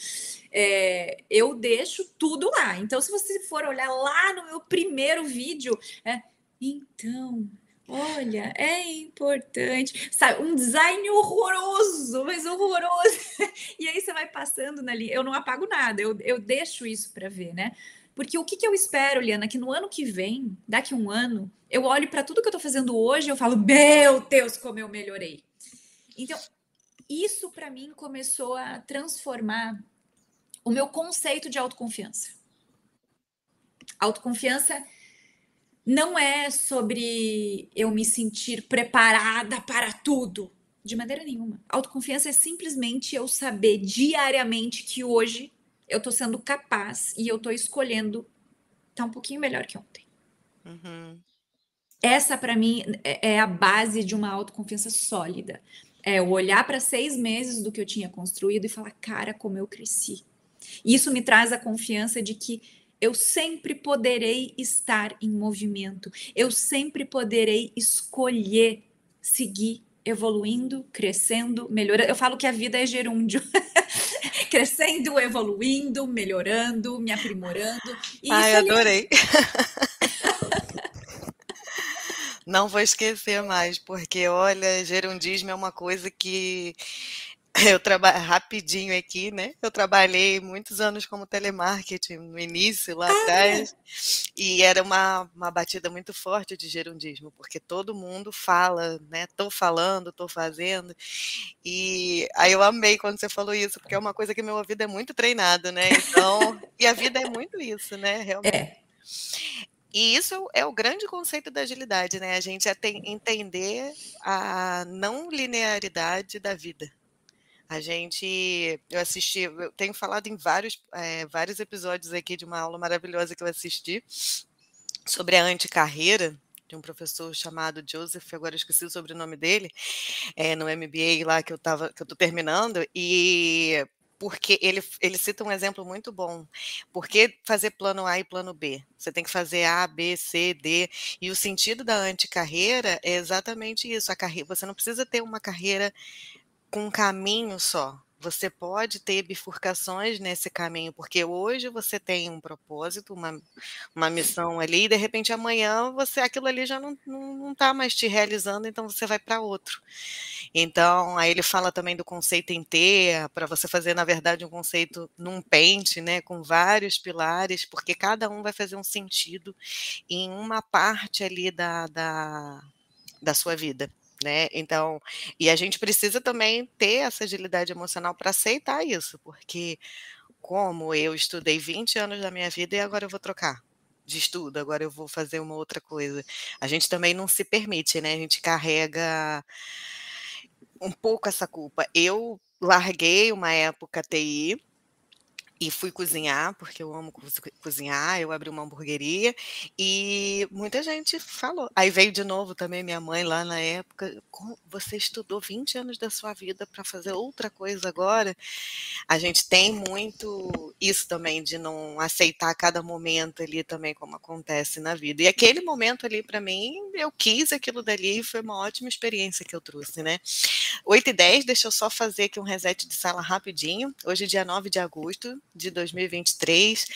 É, eu deixo tudo lá. Então, se você for olhar lá no meu primeiro vídeo, é, então, olha, é importante. Sabe, um design horroroso, mas horroroso. [laughs] e aí você vai passando na linha. Eu não apago nada, eu, eu deixo isso para ver, né? Porque o que, que eu espero, Liana, que no ano que vem, daqui um ano, eu olho para tudo que eu estou fazendo hoje e eu falo, meu Deus, como eu melhorei. Então, isso para mim começou a transformar o meu conceito de autoconfiança. Autoconfiança não é sobre eu me sentir preparada para tudo, de maneira nenhuma. Autoconfiança é simplesmente eu saber diariamente que hoje eu estou sendo capaz e eu estou escolhendo tá um pouquinho melhor que ontem. Uhum. Essa, para mim, é, é a base de uma autoconfiança sólida. É o olhar para seis meses do que eu tinha construído e falar, cara, como eu cresci. Isso me traz a confiança de que eu sempre poderei estar em movimento, eu sempre poderei escolher seguir evoluindo, crescendo, melhorando. Eu falo que a vida é gerúndio. [laughs] crescendo, evoluindo, melhorando, me aprimorando. E Ai, adorei. [laughs] Não vou esquecer mais, porque olha, gerundismo é uma coisa que [laughs] eu trabalho rapidinho aqui, né? Eu trabalhei muitos anos como telemarketing no início, lá ah, atrás, é? e era uma, uma batida muito forte de gerundismo, porque todo mundo fala, né? Tô falando, tô fazendo. E aí eu amei quando você falou isso, porque é uma coisa que meu ouvido é muito treinado, né? Então, e a vida é muito isso, né? Realmente. É. E isso é o grande conceito da agilidade, né? A gente é entender a não linearidade da vida. A gente, eu assisti, eu tenho falado em vários, é, vários episódios aqui de uma aula maravilhosa que eu assisti sobre a anticarreira, de um professor chamado Joseph, agora esqueci o sobrenome dele, é, no MBA lá que eu tava, que eu tô terminando, e porque ele, ele cita um exemplo muito bom. Por que fazer plano A e plano B? Você tem que fazer A, B, C, D. E o sentido da anticarreira é exatamente isso. A carreira, você não precisa ter uma carreira com um caminho só. Você pode ter bifurcações nesse caminho, porque hoje você tem um propósito, uma, uma missão ali, e de repente amanhã você aquilo ali já não está não, não tá mais te realizando, então você vai para outro. Então, aí ele fala também do conceito em T, para você fazer, na verdade, um conceito num pente, né, com vários pilares, porque cada um vai fazer um sentido em uma parte ali da, da, da sua vida né? Então, e a gente precisa também ter essa agilidade emocional para aceitar isso, porque como eu estudei 20 anos da minha vida e agora eu vou trocar de estudo, agora eu vou fazer uma outra coisa. A gente também não se permite, né? A gente carrega um pouco essa culpa. Eu larguei uma época TI, e fui cozinhar, porque eu amo cozinhar, eu abri uma hamburgueria e muita gente falou. Aí veio de novo também minha mãe lá na época, você estudou 20 anos da sua vida para fazer outra coisa agora? A gente tem muito isso também de não aceitar cada momento ali também como acontece na vida. E aquele momento ali para mim, eu quis aquilo dali e foi uma ótima experiência que eu trouxe, né? 8 e 10, deixa eu só fazer aqui um reset de sala rapidinho. Hoje dia 9 de agosto de 2023.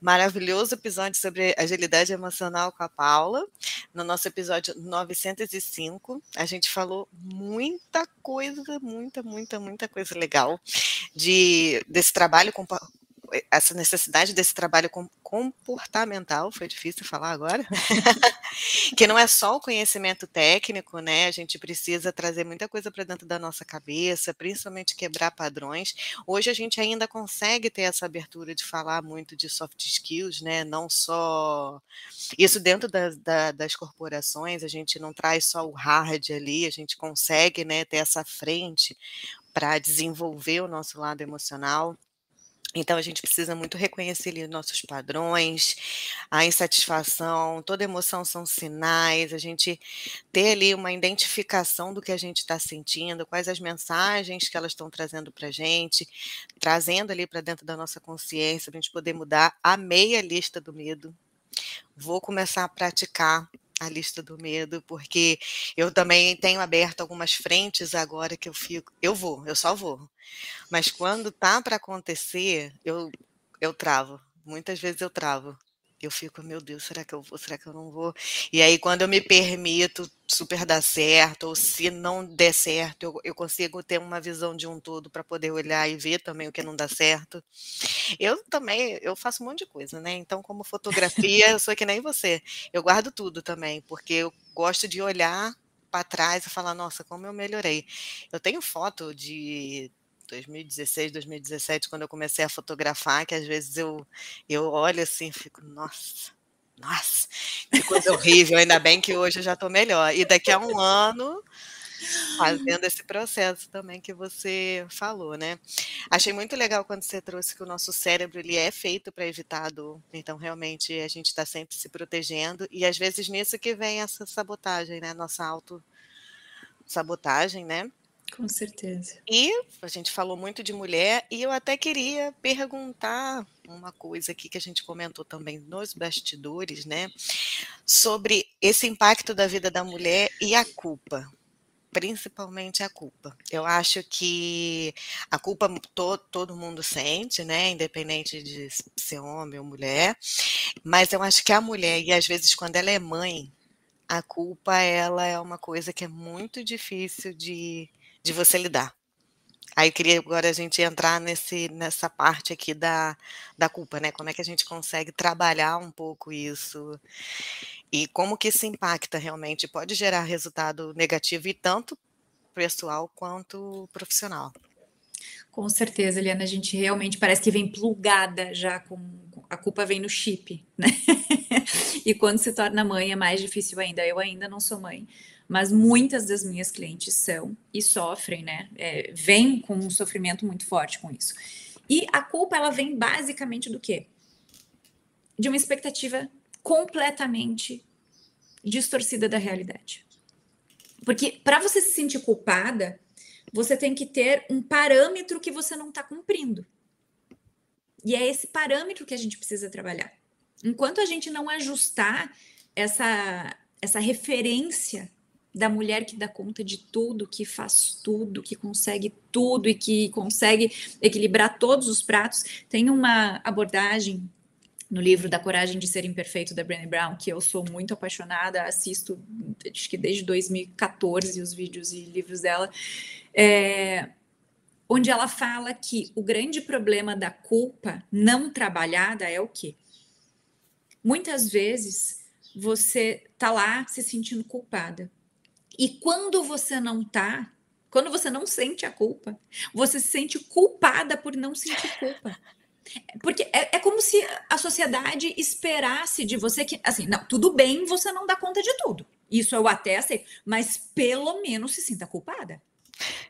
Maravilhoso episódio sobre agilidade emocional com a Paula. No nosso episódio 905, a gente falou muita coisa, muita, muita, muita coisa legal de desse trabalho essa necessidade desse trabalho comportamental, foi difícil falar agora, [laughs] que não é só o conhecimento técnico, né? A gente precisa trazer muita coisa para dentro da nossa cabeça, principalmente quebrar padrões. Hoje a gente ainda consegue ter essa abertura de falar muito de soft skills, né? Não só isso dentro da, da, das corporações, a gente não traz só o hard ali, a gente consegue, né, ter essa frente para desenvolver o nosso lado emocional. Então, a gente precisa muito reconhecer ali nossos padrões, a insatisfação, toda emoção são sinais, a gente ter ali uma identificação do que a gente está sentindo, quais as mensagens que elas estão trazendo para a gente, trazendo ali para dentro da nossa consciência, para a gente poder mudar a meia lista do medo. Vou começar a praticar a lista do medo, porque eu também tenho aberto algumas frentes agora que eu fico, eu vou, eu só vou. Mas quando tá para acontecer, eu eu travo. Muitas vezes eu travo eu fico, meu Deus, será que eu vou, será que eu não vou? E aí, quando eu me permito super dar certo, ou se não der certo, eu, eu consigo ter uma visão de um todo para poder olhar e ver também o que não dá certo. Eu também, eu faço um monte de coisa, né? Então, como fotografia, eu sou que nem você. Eu guardo tudo também, porque eu gosto de olhar para trás e falar, nossa, como eu melhorei. Eu tenho foto de 2016, 2017, quando eu comecei a fotografar, que às vezes eu, eu olho assim e fico, nossa, nossa, que coisa horrível, ainda bem que hoje eu já estou melhor. E daqui a um ano fazendo esse processo também que você falou, né. Achei muito legal quando você trouxe que o nosso cérebro ele é feito para evitar dor, então realmente a gente está sempre se protegendo e às vezes nisso que vem essa sabotagem, né, nossa auto sabotagem, né. Com certeza. E a gente falou muito de mulher e eu até queria perguntar uma coisa aqui que a gente comentou também nos bastidores, né, sobre esse impacto da vida da mulher e a culpa principalmente a culpa. Eu acho que a culpa to, todo mundo sente, né? Independente de ser homem ou mulher. Mas eu acho que a mulher, e às vezes quando ela é mãe, a culpa ela é uma coisa que é muito difícil de, de você lidar. Aí queria agora a gente entrar nesse, nessa parte aqui da, da culpa, né? Como é que a gente consegue trabalhar um pouco isso e como que isso impacta realmente, pode gerar resultado negativo e tanto pessoal quanto profissional. Com certeza, Eliana, a gente realmente parece que vem plugada já com a culpa vem no chip, né? [laughs] e quando se torna mãe é mais difícil ainda. Eu ainda não sou mãe, mas muitas das minhas clientes são e sofrem, né? É, vem com um sofrimento muito forte com isso. E a culpa ela vem basicamente do quê? De uma expectativa completamente distorcida da realidade. Porque para você se sentir culpada, você tem que ter um parâmetro que você não está cumprindo. E é esse parâmetro que a gente precisa trabalhar. Enquanto a gente não ajustar essa, essa referência da mulher que dá conta de tudo, que faz tudo, que consegue tudo e que consegue equilibrar todos os pratos, tem uma abordagem no livro da Coragem de Ser Imperfeito da Brené Brown, que eu sou muito apaixonada, assisto acho que desde 2014 os vídeos e livros dela, é, onde ela fala que o grande problema da culpa não trabalhada é o quê? Muitas vezes você tá lá se sentindo culpada. E quando você não tá, quando você não sente a culpa, você se sente culpada por não sentir culpa. Porque é, é, como se a sociedade esperasse de você que, assim, não, tudo bem, você não dá conta de tudo. Isso eu até aceito, mas pelo menos se sinta culpada.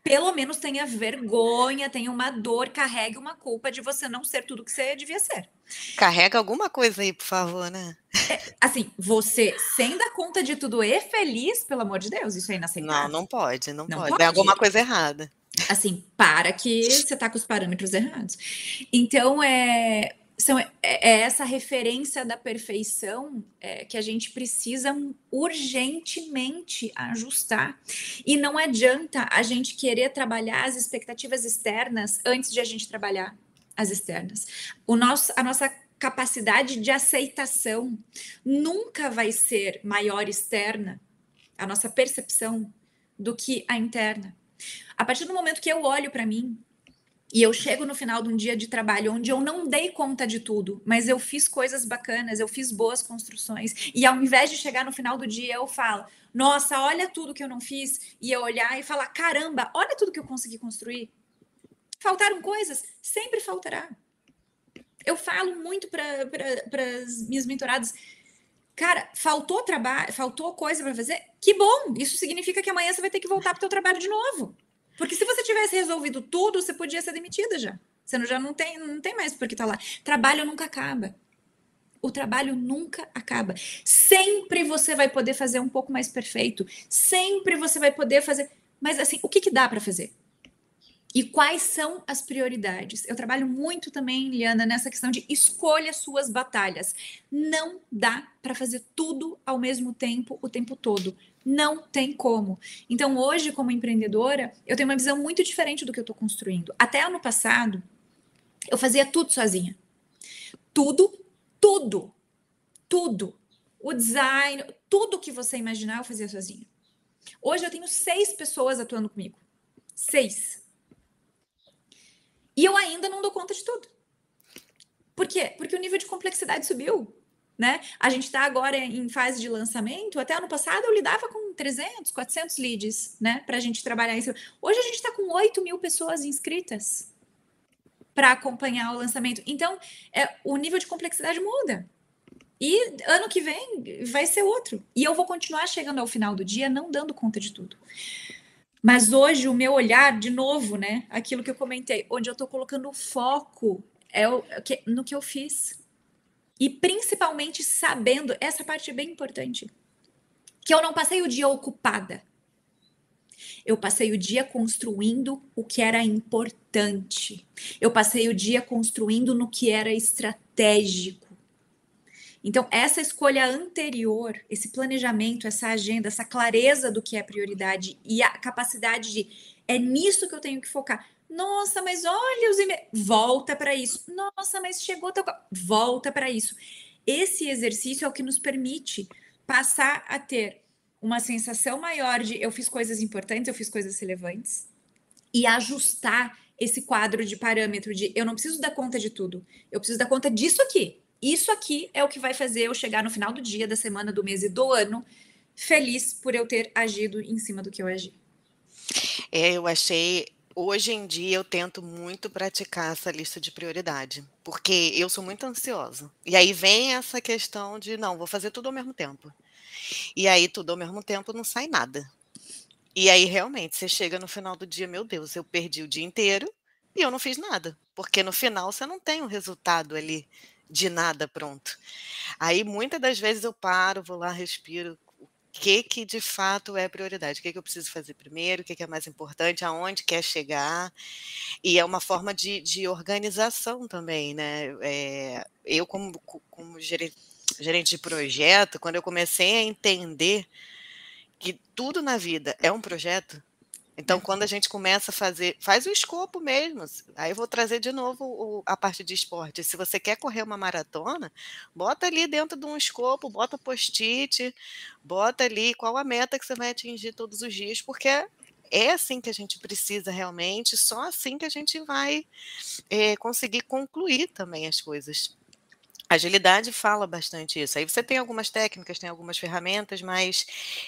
Pelo menos tenha vergonha, tenha uma dor, carregue uma culpa de você não ser tudo que você devia ser. Carrega alguma coisa aí, por favor, né? É, assim, você sem dar conta de tudo e feliz, pelo amor de Deus, isso é inaceitável. Não, não pode, não, não pode. pode. É alguma coisa errada assim, para que você está com os parâmetros errados. Então, é, são, é, é essa referência da perfeição é, que a gente precisa urgentemente ajustar. E não adianta a gente querer trabalhar as expectativas externas antes de a gente trabalhar as externas. O nosso, a nossa capacidade de aceitação nunca vai ser maior externa, a nossa percepção, do que a interna. A partir do momento que eu olho para mim e eu chego no final de um dia de trabalho onde eu não dei conta de tudo, mas eu fiz coisas bacanas, eu fiz boas construções, e ao invés de chegar no final do dia eu falo, nossa, olha tudo que eu não fiz, e eu olhar e falar, caramba, olha tudo que eu consegui construir. Faltaram coisas? Sempre faltará. Eu falo muito para as minhas mentoradas, cara, faltou trabalho, faltou coisa para fazer? Que bom! Isso significa que amanhã você vai ter que voltar para o teu trabalho de novo. Porque se você tivesse resolvido tudo, você podia ser demitida já. Você já não tem, não tem mais por que estar tá lá. Trabalho nunca acaba. O trabalho nunca acaba. Sempre você vai poder fazer um pouco mais perfeito. Sempre você vai poder fazer. Mas assim, o que, que dá para fazer? E quais são as prioridades? Eu trabalho muito também, Liana, nessa questão de escolha suas batalhas. Não dá para fazer tudo ao mesmo tempo, o tempo todo. Não tem como. Então, hoje, como empreendedora, eu tenho uma visão muito diferente do que eu estou construindo. Até ano passado, eu fazia tudo sozinha. Tudo, tudo, tudo. O design, tudo que você imaginar, eu fazia sozinha. Hoje eu tenho seis pessoas atuando comigo. Seis. E eu ainda não dou conta de tudo. Por quê? Porque o nível de complexidade subiu. Né? A gente está agora em fase de lançamento. Até ano passado eu lidava com 300, 400 leads, né? Para a gente trabalhar isso. Hoje a gente está com 8 mil pessoas inscritas para acompanhar o lançamento. Então, é, o nível de complexidade muda. E ano que vem vai ser outro. E eu vou continuar chegando ao final do dia não dando conta de tudo. Mas hoje o meu olhar, de novo, né? Aquilo que eu comentei, onde eu estou colocando o foco é no que eu fiz. E principalmente sabendo, essa parte é bem importante, que eu não passei o dia ocupada. Eu passei o dia construindo o que era importante. Eu passei o dia construindo no que era estratégico. Então, essa escolha anterior, esse planejamento, essa agenda, essa clareza do que é prioridade e a capacidade de é nisso que eu tenho que focar. Nossa, mas olha os e volta para isso. Nossa, mas chegou teu volta para isso. Esse exercício é o que nos permite passar a ter uma sensação maior de eu fiz coisas importantes, eu fiz coisas relevantes e ajustar esse quadro de parâmetro de eu não preciso dar conta de tudo, eu preciso dar conta disso aqui. Isso aqui é o que vai fazer eu chegar no final do dia, da semana, do mês e do ano feliz por eu ter agido em cima do que eu agi. É, eu achei. Hoje em dia eu tento muito praticar essa lista de prioridade, porque eu sou muito ansiosa. E aí vem essa questão de não, vou fazer tudo ao mesmo tempo. E aí tudo ao mesmo tempo não sai nada. E aí realmente você chega no final do dia, meu Deus, eu perdi o dia inteiro e eu não fiz nada, porque no final você não tem o um resultado ali de nada pronto. Aí muitas das vezes eu paro, vou lá, respiro, que que de fato é prioridade, o que que eu preciso fazer primeiro, o que que é mais importante, aonde quer chegar, e é uma forma de, de organização também, né? É, eu como, como gerente, gerente de projeto, quando eu comecei a entender que tudo na vida é um projeto, então, quando a gente começa a fazer, faz o escopo mesmo. Aí eu vou trazer de novo o, a parte de esporte. Se você quer correr uma maratona, bota ali dentro de um escopo, bota post-it, bota ali qual a meta que você vai atingir todos os dias, porque é assim que a gente precisa realmente, só assim que a gente vai é, conseguir concluir também as coisas. Agilidade fala bastante isso. Aí você tem algumas técnicas, tem algumas ferramentas, mas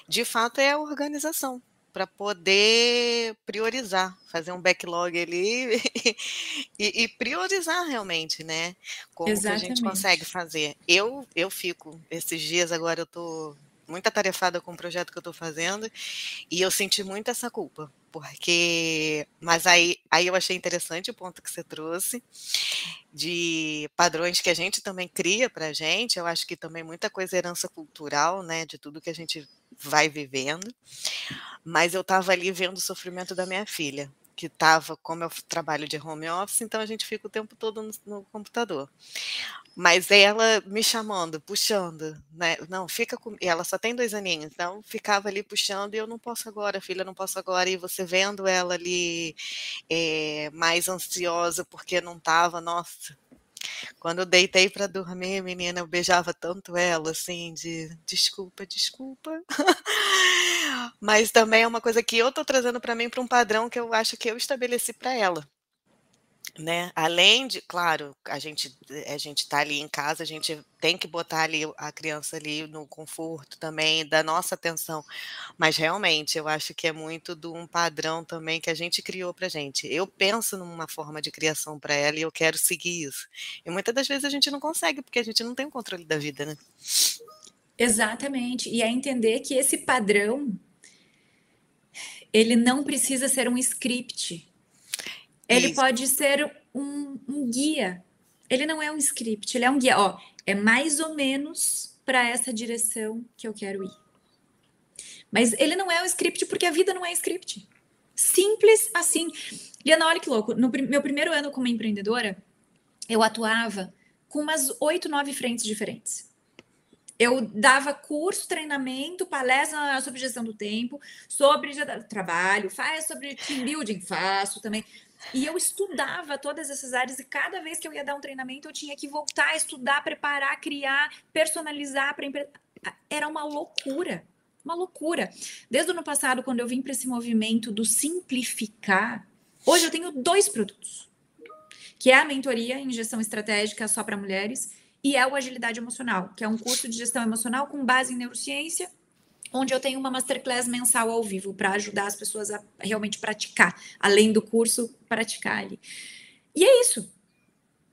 de fato é a organização para poder priorizar, fazer um backlog ali [laughs] e, e priorizar realmente, né? Como a gente consegue fazer. Eu, eu fico, esses dias agora eu tô muito atarefada com o projeto que eu estou fazendo e eu senti muito essa culpa, porque. Mas aí, aí eu achei interessante o ponto que você trouxe de padrões que a gente também cria para a gente. Eu acho que também muita coisa é herança cultural, né, de tudo que a gente vai vivendo. Mas eu estava ali vendo o sofrimento da minha filha que estava, como eu trabalho de home office, então a gente fica o tempo todo no, no, computador. Mas ela me chamando, puxando, né? Não, fica com. Ela só tem dois aninhos, então ficava ali puxando e eu não posso agora, filha, não posso agora. E você vendo ela ali é, mais ansiosa porque não estava, nossa, quando eu deitei para dormir, menina, eu beijava tanto ela, assim, de desculpa, desculpa. [laughs] Mas também é uma coisa que eu tô trazendo para mim para um padrão que eu acho que eu estabeleci para ela. Né? Além de, claro, a gente a gente tá ali em casa, a gente tem que botar ali a criança ali no conforto também da nossa atenção, mas realmente eu acho que é muito de um padrão também que a gente criou pra gente. Eu penso numa forma de criação para ela e eu quero seguir isso. E muitas das vezes a gente não consegue porque a gente não tem o controle da vida, né? Exatamente. E é entender que esse padrão ele não precisa ser um script. Ele Isso. pode ser um, um, guia. Ele não é um script, ele é um guia. Ó, é mais ou menos para essa direção que eu quero ir. Mas ele não é um script porque a vida não é script. Simples assim. Liana, olha que louco. No meu primeiro ano como empreendedora, eu atuava com umas oito, nove frentes diferentes eu dava curso, treinamento, palestra sobre gestão do tempo, sobre trabalho, faz sobre team building, faço também. E eu estudava todas essas áreas e cada vez que eu ia dar um treinamento, eu tinha que voltar a estudar, preparar, criar, personalizar para. Era uma loucura, uma loucura. Desde o ano passado, quando eu vim para esse movimento do simplificar, hoje eu tenho dois produtos, que é a mentoria em gestão estratégica só para mulheres e é o Agilidade Emocional, que é um curso de gestão emocional com base em neurociência, onde eu tenho uma masterclass mensal ao vivo para ajudar as pessoas a realmente praticar, além do curso, praticar ali. E é isso.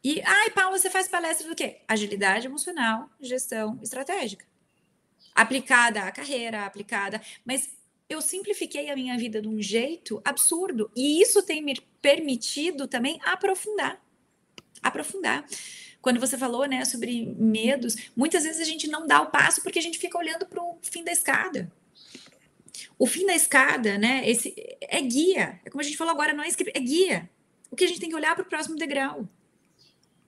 E, ai, Paulo, você faz palestra do quê? Agilidade emocional, gestão estratégica. Aplicada à carreira, aplicada. Mas eu simplifiquei a minha vida de um jeito absurdo. E isso tem me permitido também aprofundar. Aprofundar. Quando você falou, né, sobre medos, muitas vezes a gente não dá o passo porque a gente fica olhando para o fim da escada. O fim da escada, né, esse é guia. É como a gente falou agora, não é é guia. O que a gente tem que olhar para o próximo degrau.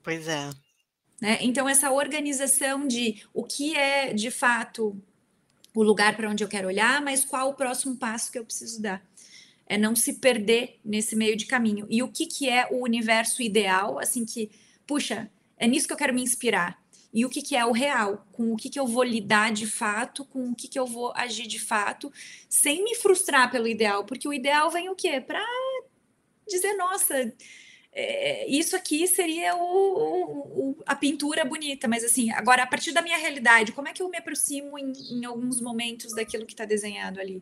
Pois é. Né? Então, essa organização de o que é de fato o lugar para onde eu quero olhar, mas qual o próximo passo que eu preciso dar. É não se perder nesse meio de caminho. E o que, que é o universo ideal, assim que, puxa, é nisso que eu quero me inspirar. E o que, que é o real, com o que, que eu vou lidar de fato, com o que, que eu vou agir de fato, sem me frustrar pelo ideal, porque o ideal vem o quê? Para dizer, nossa, é, isso aqui seria o, o, a pintura bonita, mas assim, agora a partir da minha realidade, como é que eu me aproximo em, em alguns momentos daquilo que está desenhado ali?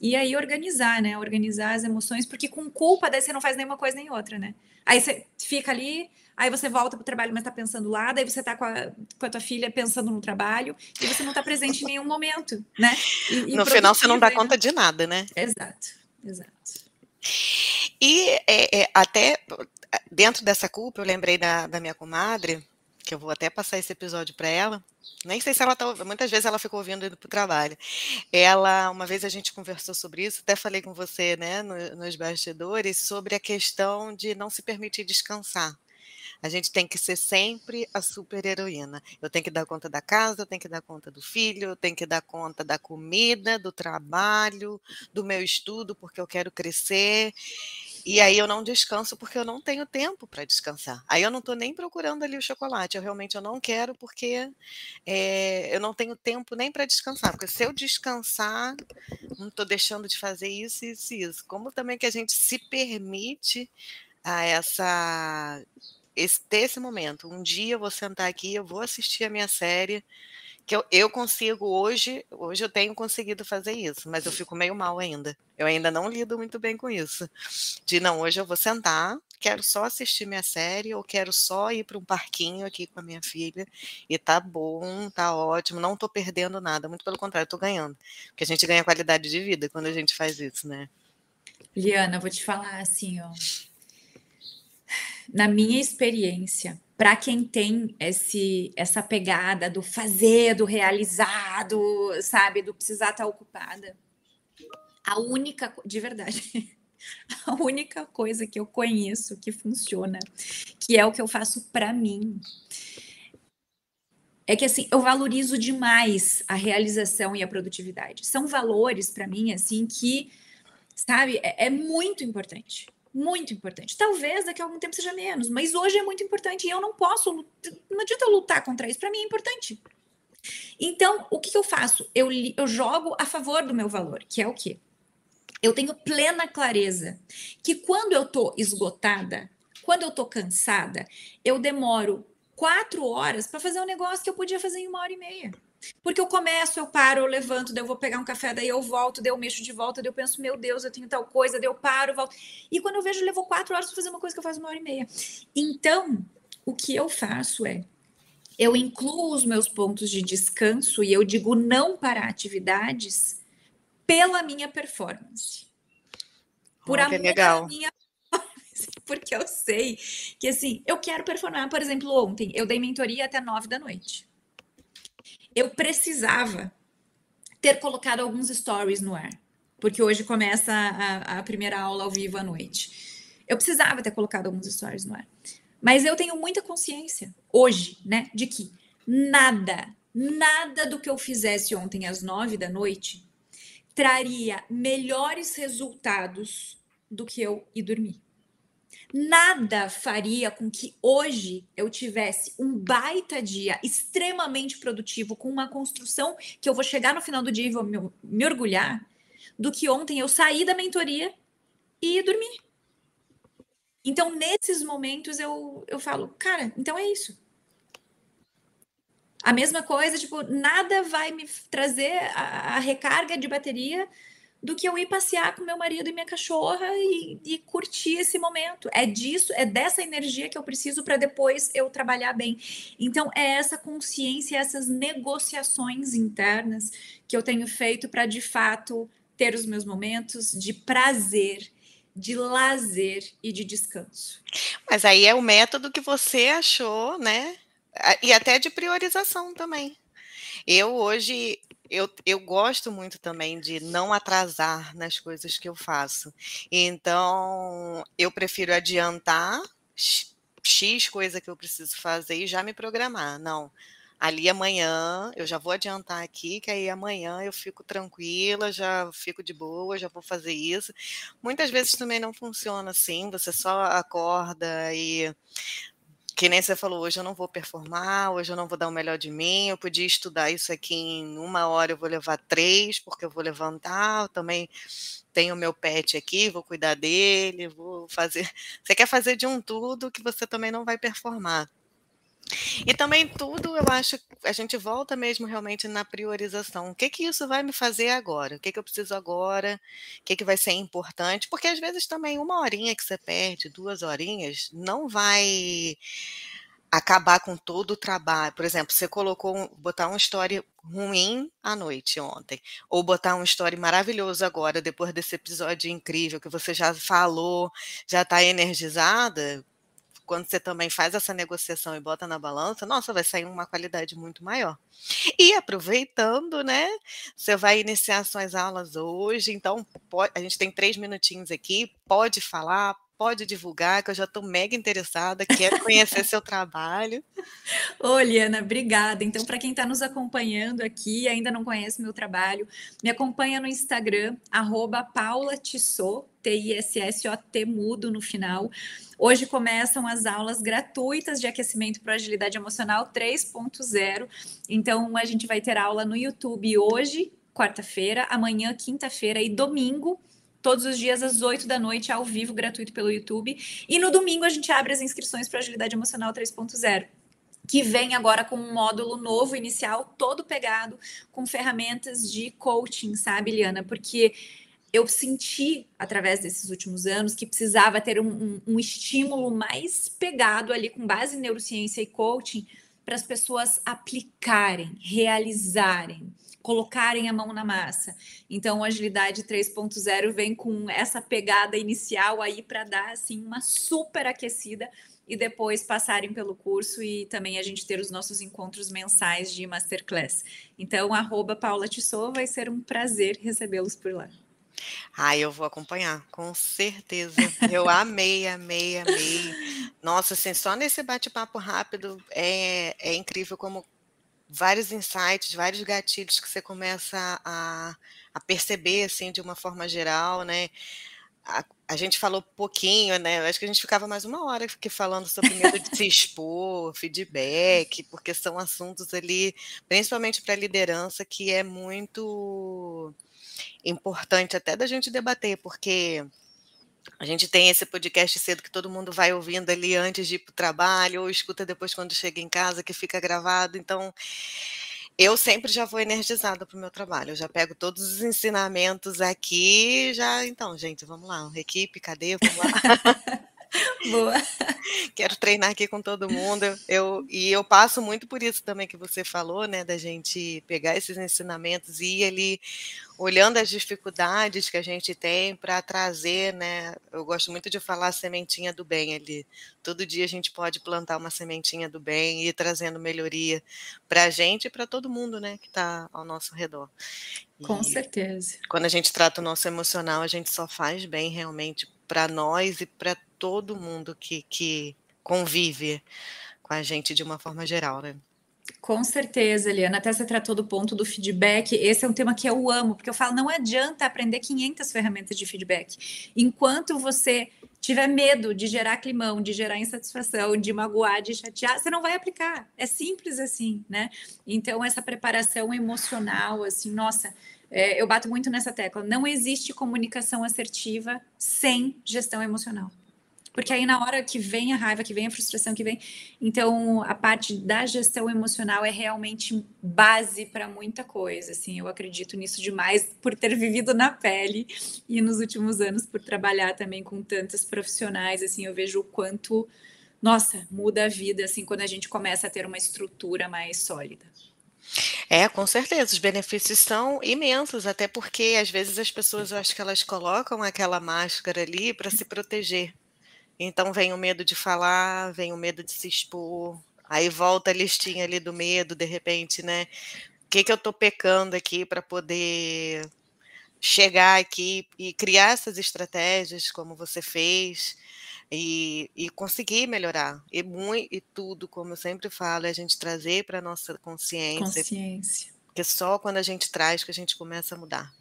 E aí organizar, né? Organizar as emoções, porque com culpa daí você não faz nenhuma coisa nem outra, né? Aí você fica ali, aí você volta para o trabalho, mas está pensando lá, daí você está com a, com a tua filha pensando no trabalho, e você não está presente em nenhum momento, né? E, no final você não dá conta de nada, né? Exato, exato. E é, é, até dentro dessa culpa, eu lembrei da, da minha comadre, que eu vou até passar esse episódio para ela. Nem sei se ela tá, muitas vezes ela ficou ouvindo indo para o trabalho. Ela, uma vez a gente conversou sobre isso, até falei com você, né, no, nos bastidores, sobre a questão de não se permitir descansar. A gente tem que ser sempre a super heroína. Eu tenho que dar conta da casa, eu tenho que dar conta do filho, eu tenho que dar conta da comida, do trabalho, do meu estudo, porque eu quero crescer. E aí eu não descanso porque eu não tenho tempo para descansar. Aí eu não estou nem procurando ali o chocolate. Eu realmente eu não quero porque é, eu não tenho tempo nem para descansar. Porque se eu descansar, não estou deixando de fazer isso, isso e isso. Como também que a gente se permite a essa esse, ter esse momento. Um dia eu vou sentar aqui, eu vou assistir a minha série que eu, eu consigo hoje, hoje eu tenho conseguido fazer isso, mas eu fico meio mal ainda. Eu ainda não lido muito bem com isso. De não, hoje eu vou sentar, quero só assistir minha série, ou quero só ir para um parquinho aqui com a minha filha, e tá bom, tá ótimo, não tô perdendo nada, muito pelo contrário, tô ganhando. Porque a gente ganha qualidade de vida quando a gente faz isso, né? Liana, vou te falar assim, ó. Na minha experiência, para quem tem esse, essa pegada do fazer, do realizado, sabe, do precisar estar tá ocupada. A única, de verdade, [laughs] a única coisa que eu conheço que funciona, que é o que eu faço para mim, é que assim, eu valorizo demais a realização e a produtividade. São valores para mim assim que, sabe, é, é muito importante muito importante. Talvez daqui a algum tempo seja menos, mas hoje é muito importante e eu não posso, não adianta lutar contra isso, para mim é importante. Então, o que, que eu faço? Eu, eu jogo a favor do meu valor, que é o quê? Eu tenho plena clareza que quando eu tô esgotada, quando eu tô cansada, eu demoro quatro horas para fazer um negócio que eu podia fazer em uma hora e meia. Porque eu começo, eu paro, eu levanto, daí eu vou pegar um café, daí eu volto, daí eu mexo de volta, daí eu penso, meu Deus, eu tenho tal coisa, daí eu paro, volto. E quando eu vejo, levou quatro horas para fazer uma coisa que eu faço uma hora e meia. Então, o que eu faço é, eu incluo os meus pontos de descanso e eu digo não para atividades pela minha performance. Por oh, amor legal. minha [laughs] porque eu sei que assim, eu quero performar. Por exemplo, ontem eu dei mentoria até nove da noite eu precisava ter colocado alguns stories no ar, porque hoje começa a, a primeira aula ao vivo à noite. Eu precisava ter colocado alguns stories no ar. Mas eu tenho muita consciência hoje, né, de que nada, nada do que eu fizesse ontem às nove da noite traria melhores resultados do que eu ir dormir nada faria com que hoje eu tivesse um baita dia extremamente produtivo, com uma construção que eu vou chegar no final do dia e vou me, me orgulhar, do que ontem eu saí da mentoria e dormir. Então, nesses momentos, eu, eu falo, cara, então é isso. A mesma coisa, tipo, nada vai me trazer a, a recarga de bateria do que eu ir passear com meu marido e minha cachorra e, e curtir esse momento. É disso, é dessa energia que eu preciso para depois eu trabalhar bem. Então, é essa consciência, essas negociações internas que eu tenho feito para de fato ter os meus momentos de prazer, de lazer e de descanso. Mas aí é o método que você achou, né? E até de priorização também. Eu hoje eu, eu gosto muito também de não atrasar nas coisas que eu faço. Então, eu prefiro adiantar X coisa que eu preciso fazer e já me programar. Não, ali amanhã eu já vou adiantar aqui, que aí amanhã eu fico tranquila, já fico de boa, já vou fazer isso. Muitas vezes também não funciona assim, você só acorda e que nem você falou, hoje eu não vou performar, hoje eu não vou dar o melhor de mim, eu podia estudar isso aqui em uma hora, eu vou levar três, porque eu vou levantar, eu também tenho o meu pet aqui, vou cuidar dele, vou fazer. [laughs] Você quer fazer de um tudo que você também não vai performar. E também tudo, eu acho, a gente volta mesmo realmente na priorização. O que que isso vai me fazer agora? O que que eu preciso agora? O que que vai ser importante? Porque às vezes também uma horinha que você perde, duas horinhas, não vai acabar com todo o trabalho. Por exemplo, você colocou botar uma história ruim à noite ontem, ou botar um story maravilhoso agora, depois desse episódio incrível que você já falou, já está energizada, quando você também faz essa negociação e bota na balança, nossa, vai sair uma qualidade muito maior. E aproveitando, né? Você vai iniciar suas aulas hoje, então pode, a gente tem três minutinhos aqui, pode falar, pode divulgar, que eu já estou mega interessada, quero conhecer seu trabalho. Ô, Liana, obrigada. Então, para quem está nos acompanhando aqui ainda não conhece meu trabalho, me acompanha no Instagram, arroba T-I-S-S-O-T mudo no final. Hoje começam as aulas gratuitas de aquecimento para agilidade emocional 3.0. Então, a gente vai ter aula no YouTube hoje, quarta-feira, amanhã, quinta-feira e domingo todos os dias às 8 da noite, ao vivo, gratuito pelo YouTube. E no domingo a gente abre as inscrições para Agilidade Emocional 3.0 que vem agora com um módulo novo inicial, todo pegado com ferramentas de coaching, sabe, Liana? Porque eu senti, através desses últimos anos, que precisava ter um, um, um estímulo mais pegado ali com base em neurociência e coaching para as pessoas aplicarem, realizarem colocarem a mão na massa. Então, agilidade 3.0 vem com essa pegada inicial aí para dar assim uma super aquecida e depois passarem pelo curso e também a gente ter os nossos encontros mensais de masterclass. Então, arroba Paula Tissot, vai ser um prazer recebê-los por lá. Ah, eu vou acompanhar, com certeza. Eu amei, amei, amei. Nossa, assim, só nesse bate-papo rápido é, é incrível como vários insights, vários gatilhos que você começa a, a perceber, assim, de uma forma geral, né? A, a, gente falou pouquinho, né? Acho que a gente ficava mais uma hora aqui falando sobre medo de [laughs] se expor, feedback, porque são assuntos ali, principalmente para a liderança, que é muito importante até da gente debater, porque a gente tem esse podcast cedo que todo mundo vai ouvindo ali antes de ir para o trabalho, ou escuta depois quando chega em casa, que fica gravado. Então, eu sempre já vou energizada para o meu trabalho. Eu já pego todos os ensinamentos aqui, já. Então, gente, vamos lá. Equipe, cadê? Vamos lá. [laughs] [laughs] Boa. [laughs] Quero treinar aqui com todo mundo. Eu, e eu passo muito por isso também que você falou, né? Da gente pegar esses ensinamentos e ir ali olhando as dificuldades que a gente tem para trazer, né? Eu gosto muito de falar a sementinha do bem ali. Todo dia a gente pode plantar uma sementinha do bem e ir trazendo melhoria para a gente e para todo mundo, né? Que está ao nosso redor. Com certeza. Quando a gente trata o nosso emocional, a gente só faz bem realmente para nós e para todo mundo que, que convive com a gente de uma forma geral, né? Com certeza, Eliana. Até você tratou do ponto do feedback. Esse é um tema que eu amo, porque eu falo, não adianta aprender 500 ferramentas de feedback. Enquanto você tiver medo de gerar climão, de gerar insatisfação, de magoar, de chatear, você não vai aplicar. É simples assim, né? Então, essa preparação emocional, assim, nossa, é, eu bato muito nessa tecla. Não existe comunicação assertiva sem gestão emocional. Porque aí na hora que vem a raiva, que vem a frustração, que vem. Então, a parte da gestão emocional é realmente base para muita coisa. Assim, eu acredito nisso demais por ter vivido na pele e nos últimos anos por trabalhar também com tantos profissionais. Assim, eu vejo o quanto, nossa, muda a vida assim quando a gente começa a ter uma estrutura mais sólida. É, com certeza, os benefícios são imensos, até porque às vezes as pessoas, eu acho que elas colocam aquela máscara ali para se proteger. Então vem o medo de falar, vem o medo de se expor, aí volta a listinha ali do medo, de repente, né? O que, que eu estou pecando aqui para poder chegar aqui e criar essas estratégias como você fez e, e conseguir melhorar. E, muito, e tudo, como eu sempre falo, é a gente trazer para a nossa consciência. Consciência. Porque só quando a gente traz que a gente começa a mudar.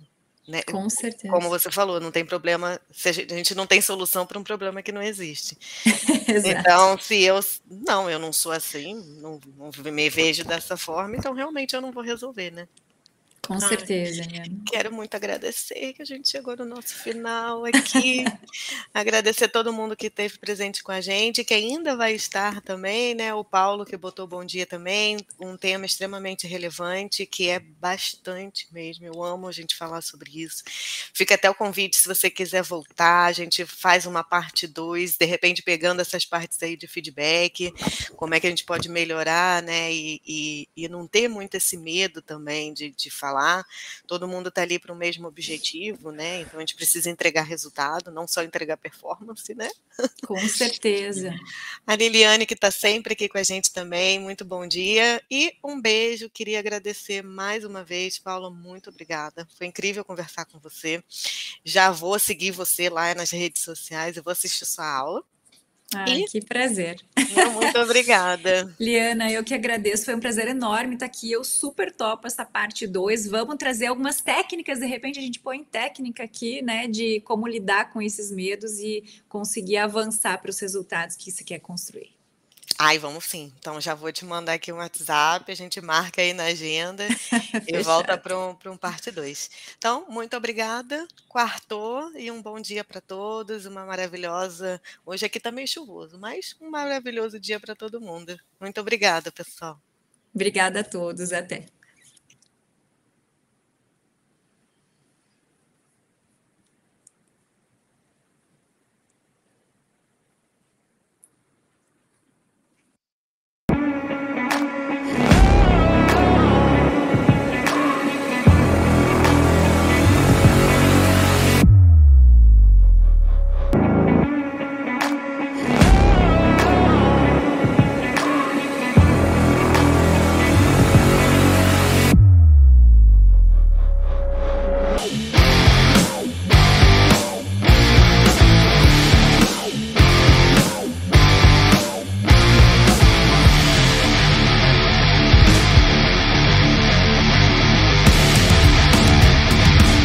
Né? Com certeza. Como você falou, não tem problema, a gente não tem solução para um problema que não existe. [laughs] então, se eu não, eu não sou assim, não, não, me vejo dessa forma, então realmente eu não vou resolver, né? Com certeza, Ana. Quero muito agradecer que a gente chegou no nosso final aqui. agradecer todo mundo que esteve presente com a gente, que ainda vai estar também, né? O Paulo que botou bom dia também, um tema extremamente relevante, que é bastante mesmo. Eu amo a gente falar sobre isso. Fica até o convite se você quiser voltar, a gente faz uma parte 2, de repente pegando essas partes aí de feedback, como é que a gente pode melhorar, né? E, e, e não ter muito esse medo também de, de falar falar, todo mundo está ali para o mesmo objetivo, né? Então a gente precisa entregar resultado, não só entregar performance, né? Com certeza. [laughs] A Liliane, que está sempre aqui com a gente também, muito bom dia e um beijo. Queria agradecer mais uma vez, Paula, muito obrigada. Foi incrível conversar com você. Já vou seguir você lá nas redes sociais, eu vou assistir sua aula. Ai, e... que prazer. Muito obrigada. [laughs] Liana, eu que agradeço, foi um prazer enorme estar aqui. Eu super topo essa parte 2. Vamos trazer algumas técnicas, de repente a gente põe técnica aqui, né, de como lidar com esses medos e conseguir avançar para os resultados que você quer construir. Ai, vamos sim. Então já vou te mandar aqui um WhatsApp, a gente marca aí na agenda [laughs] e volta para um, um parte 2. Então, muito obrigada, quartou e um bom dia para todos, uma maravilhosa. Hoje aqui está meio chuvoso, mas um maravilhoso dia para todo mundo. Muito obrigada, pessoal. Obrigada a todos, até.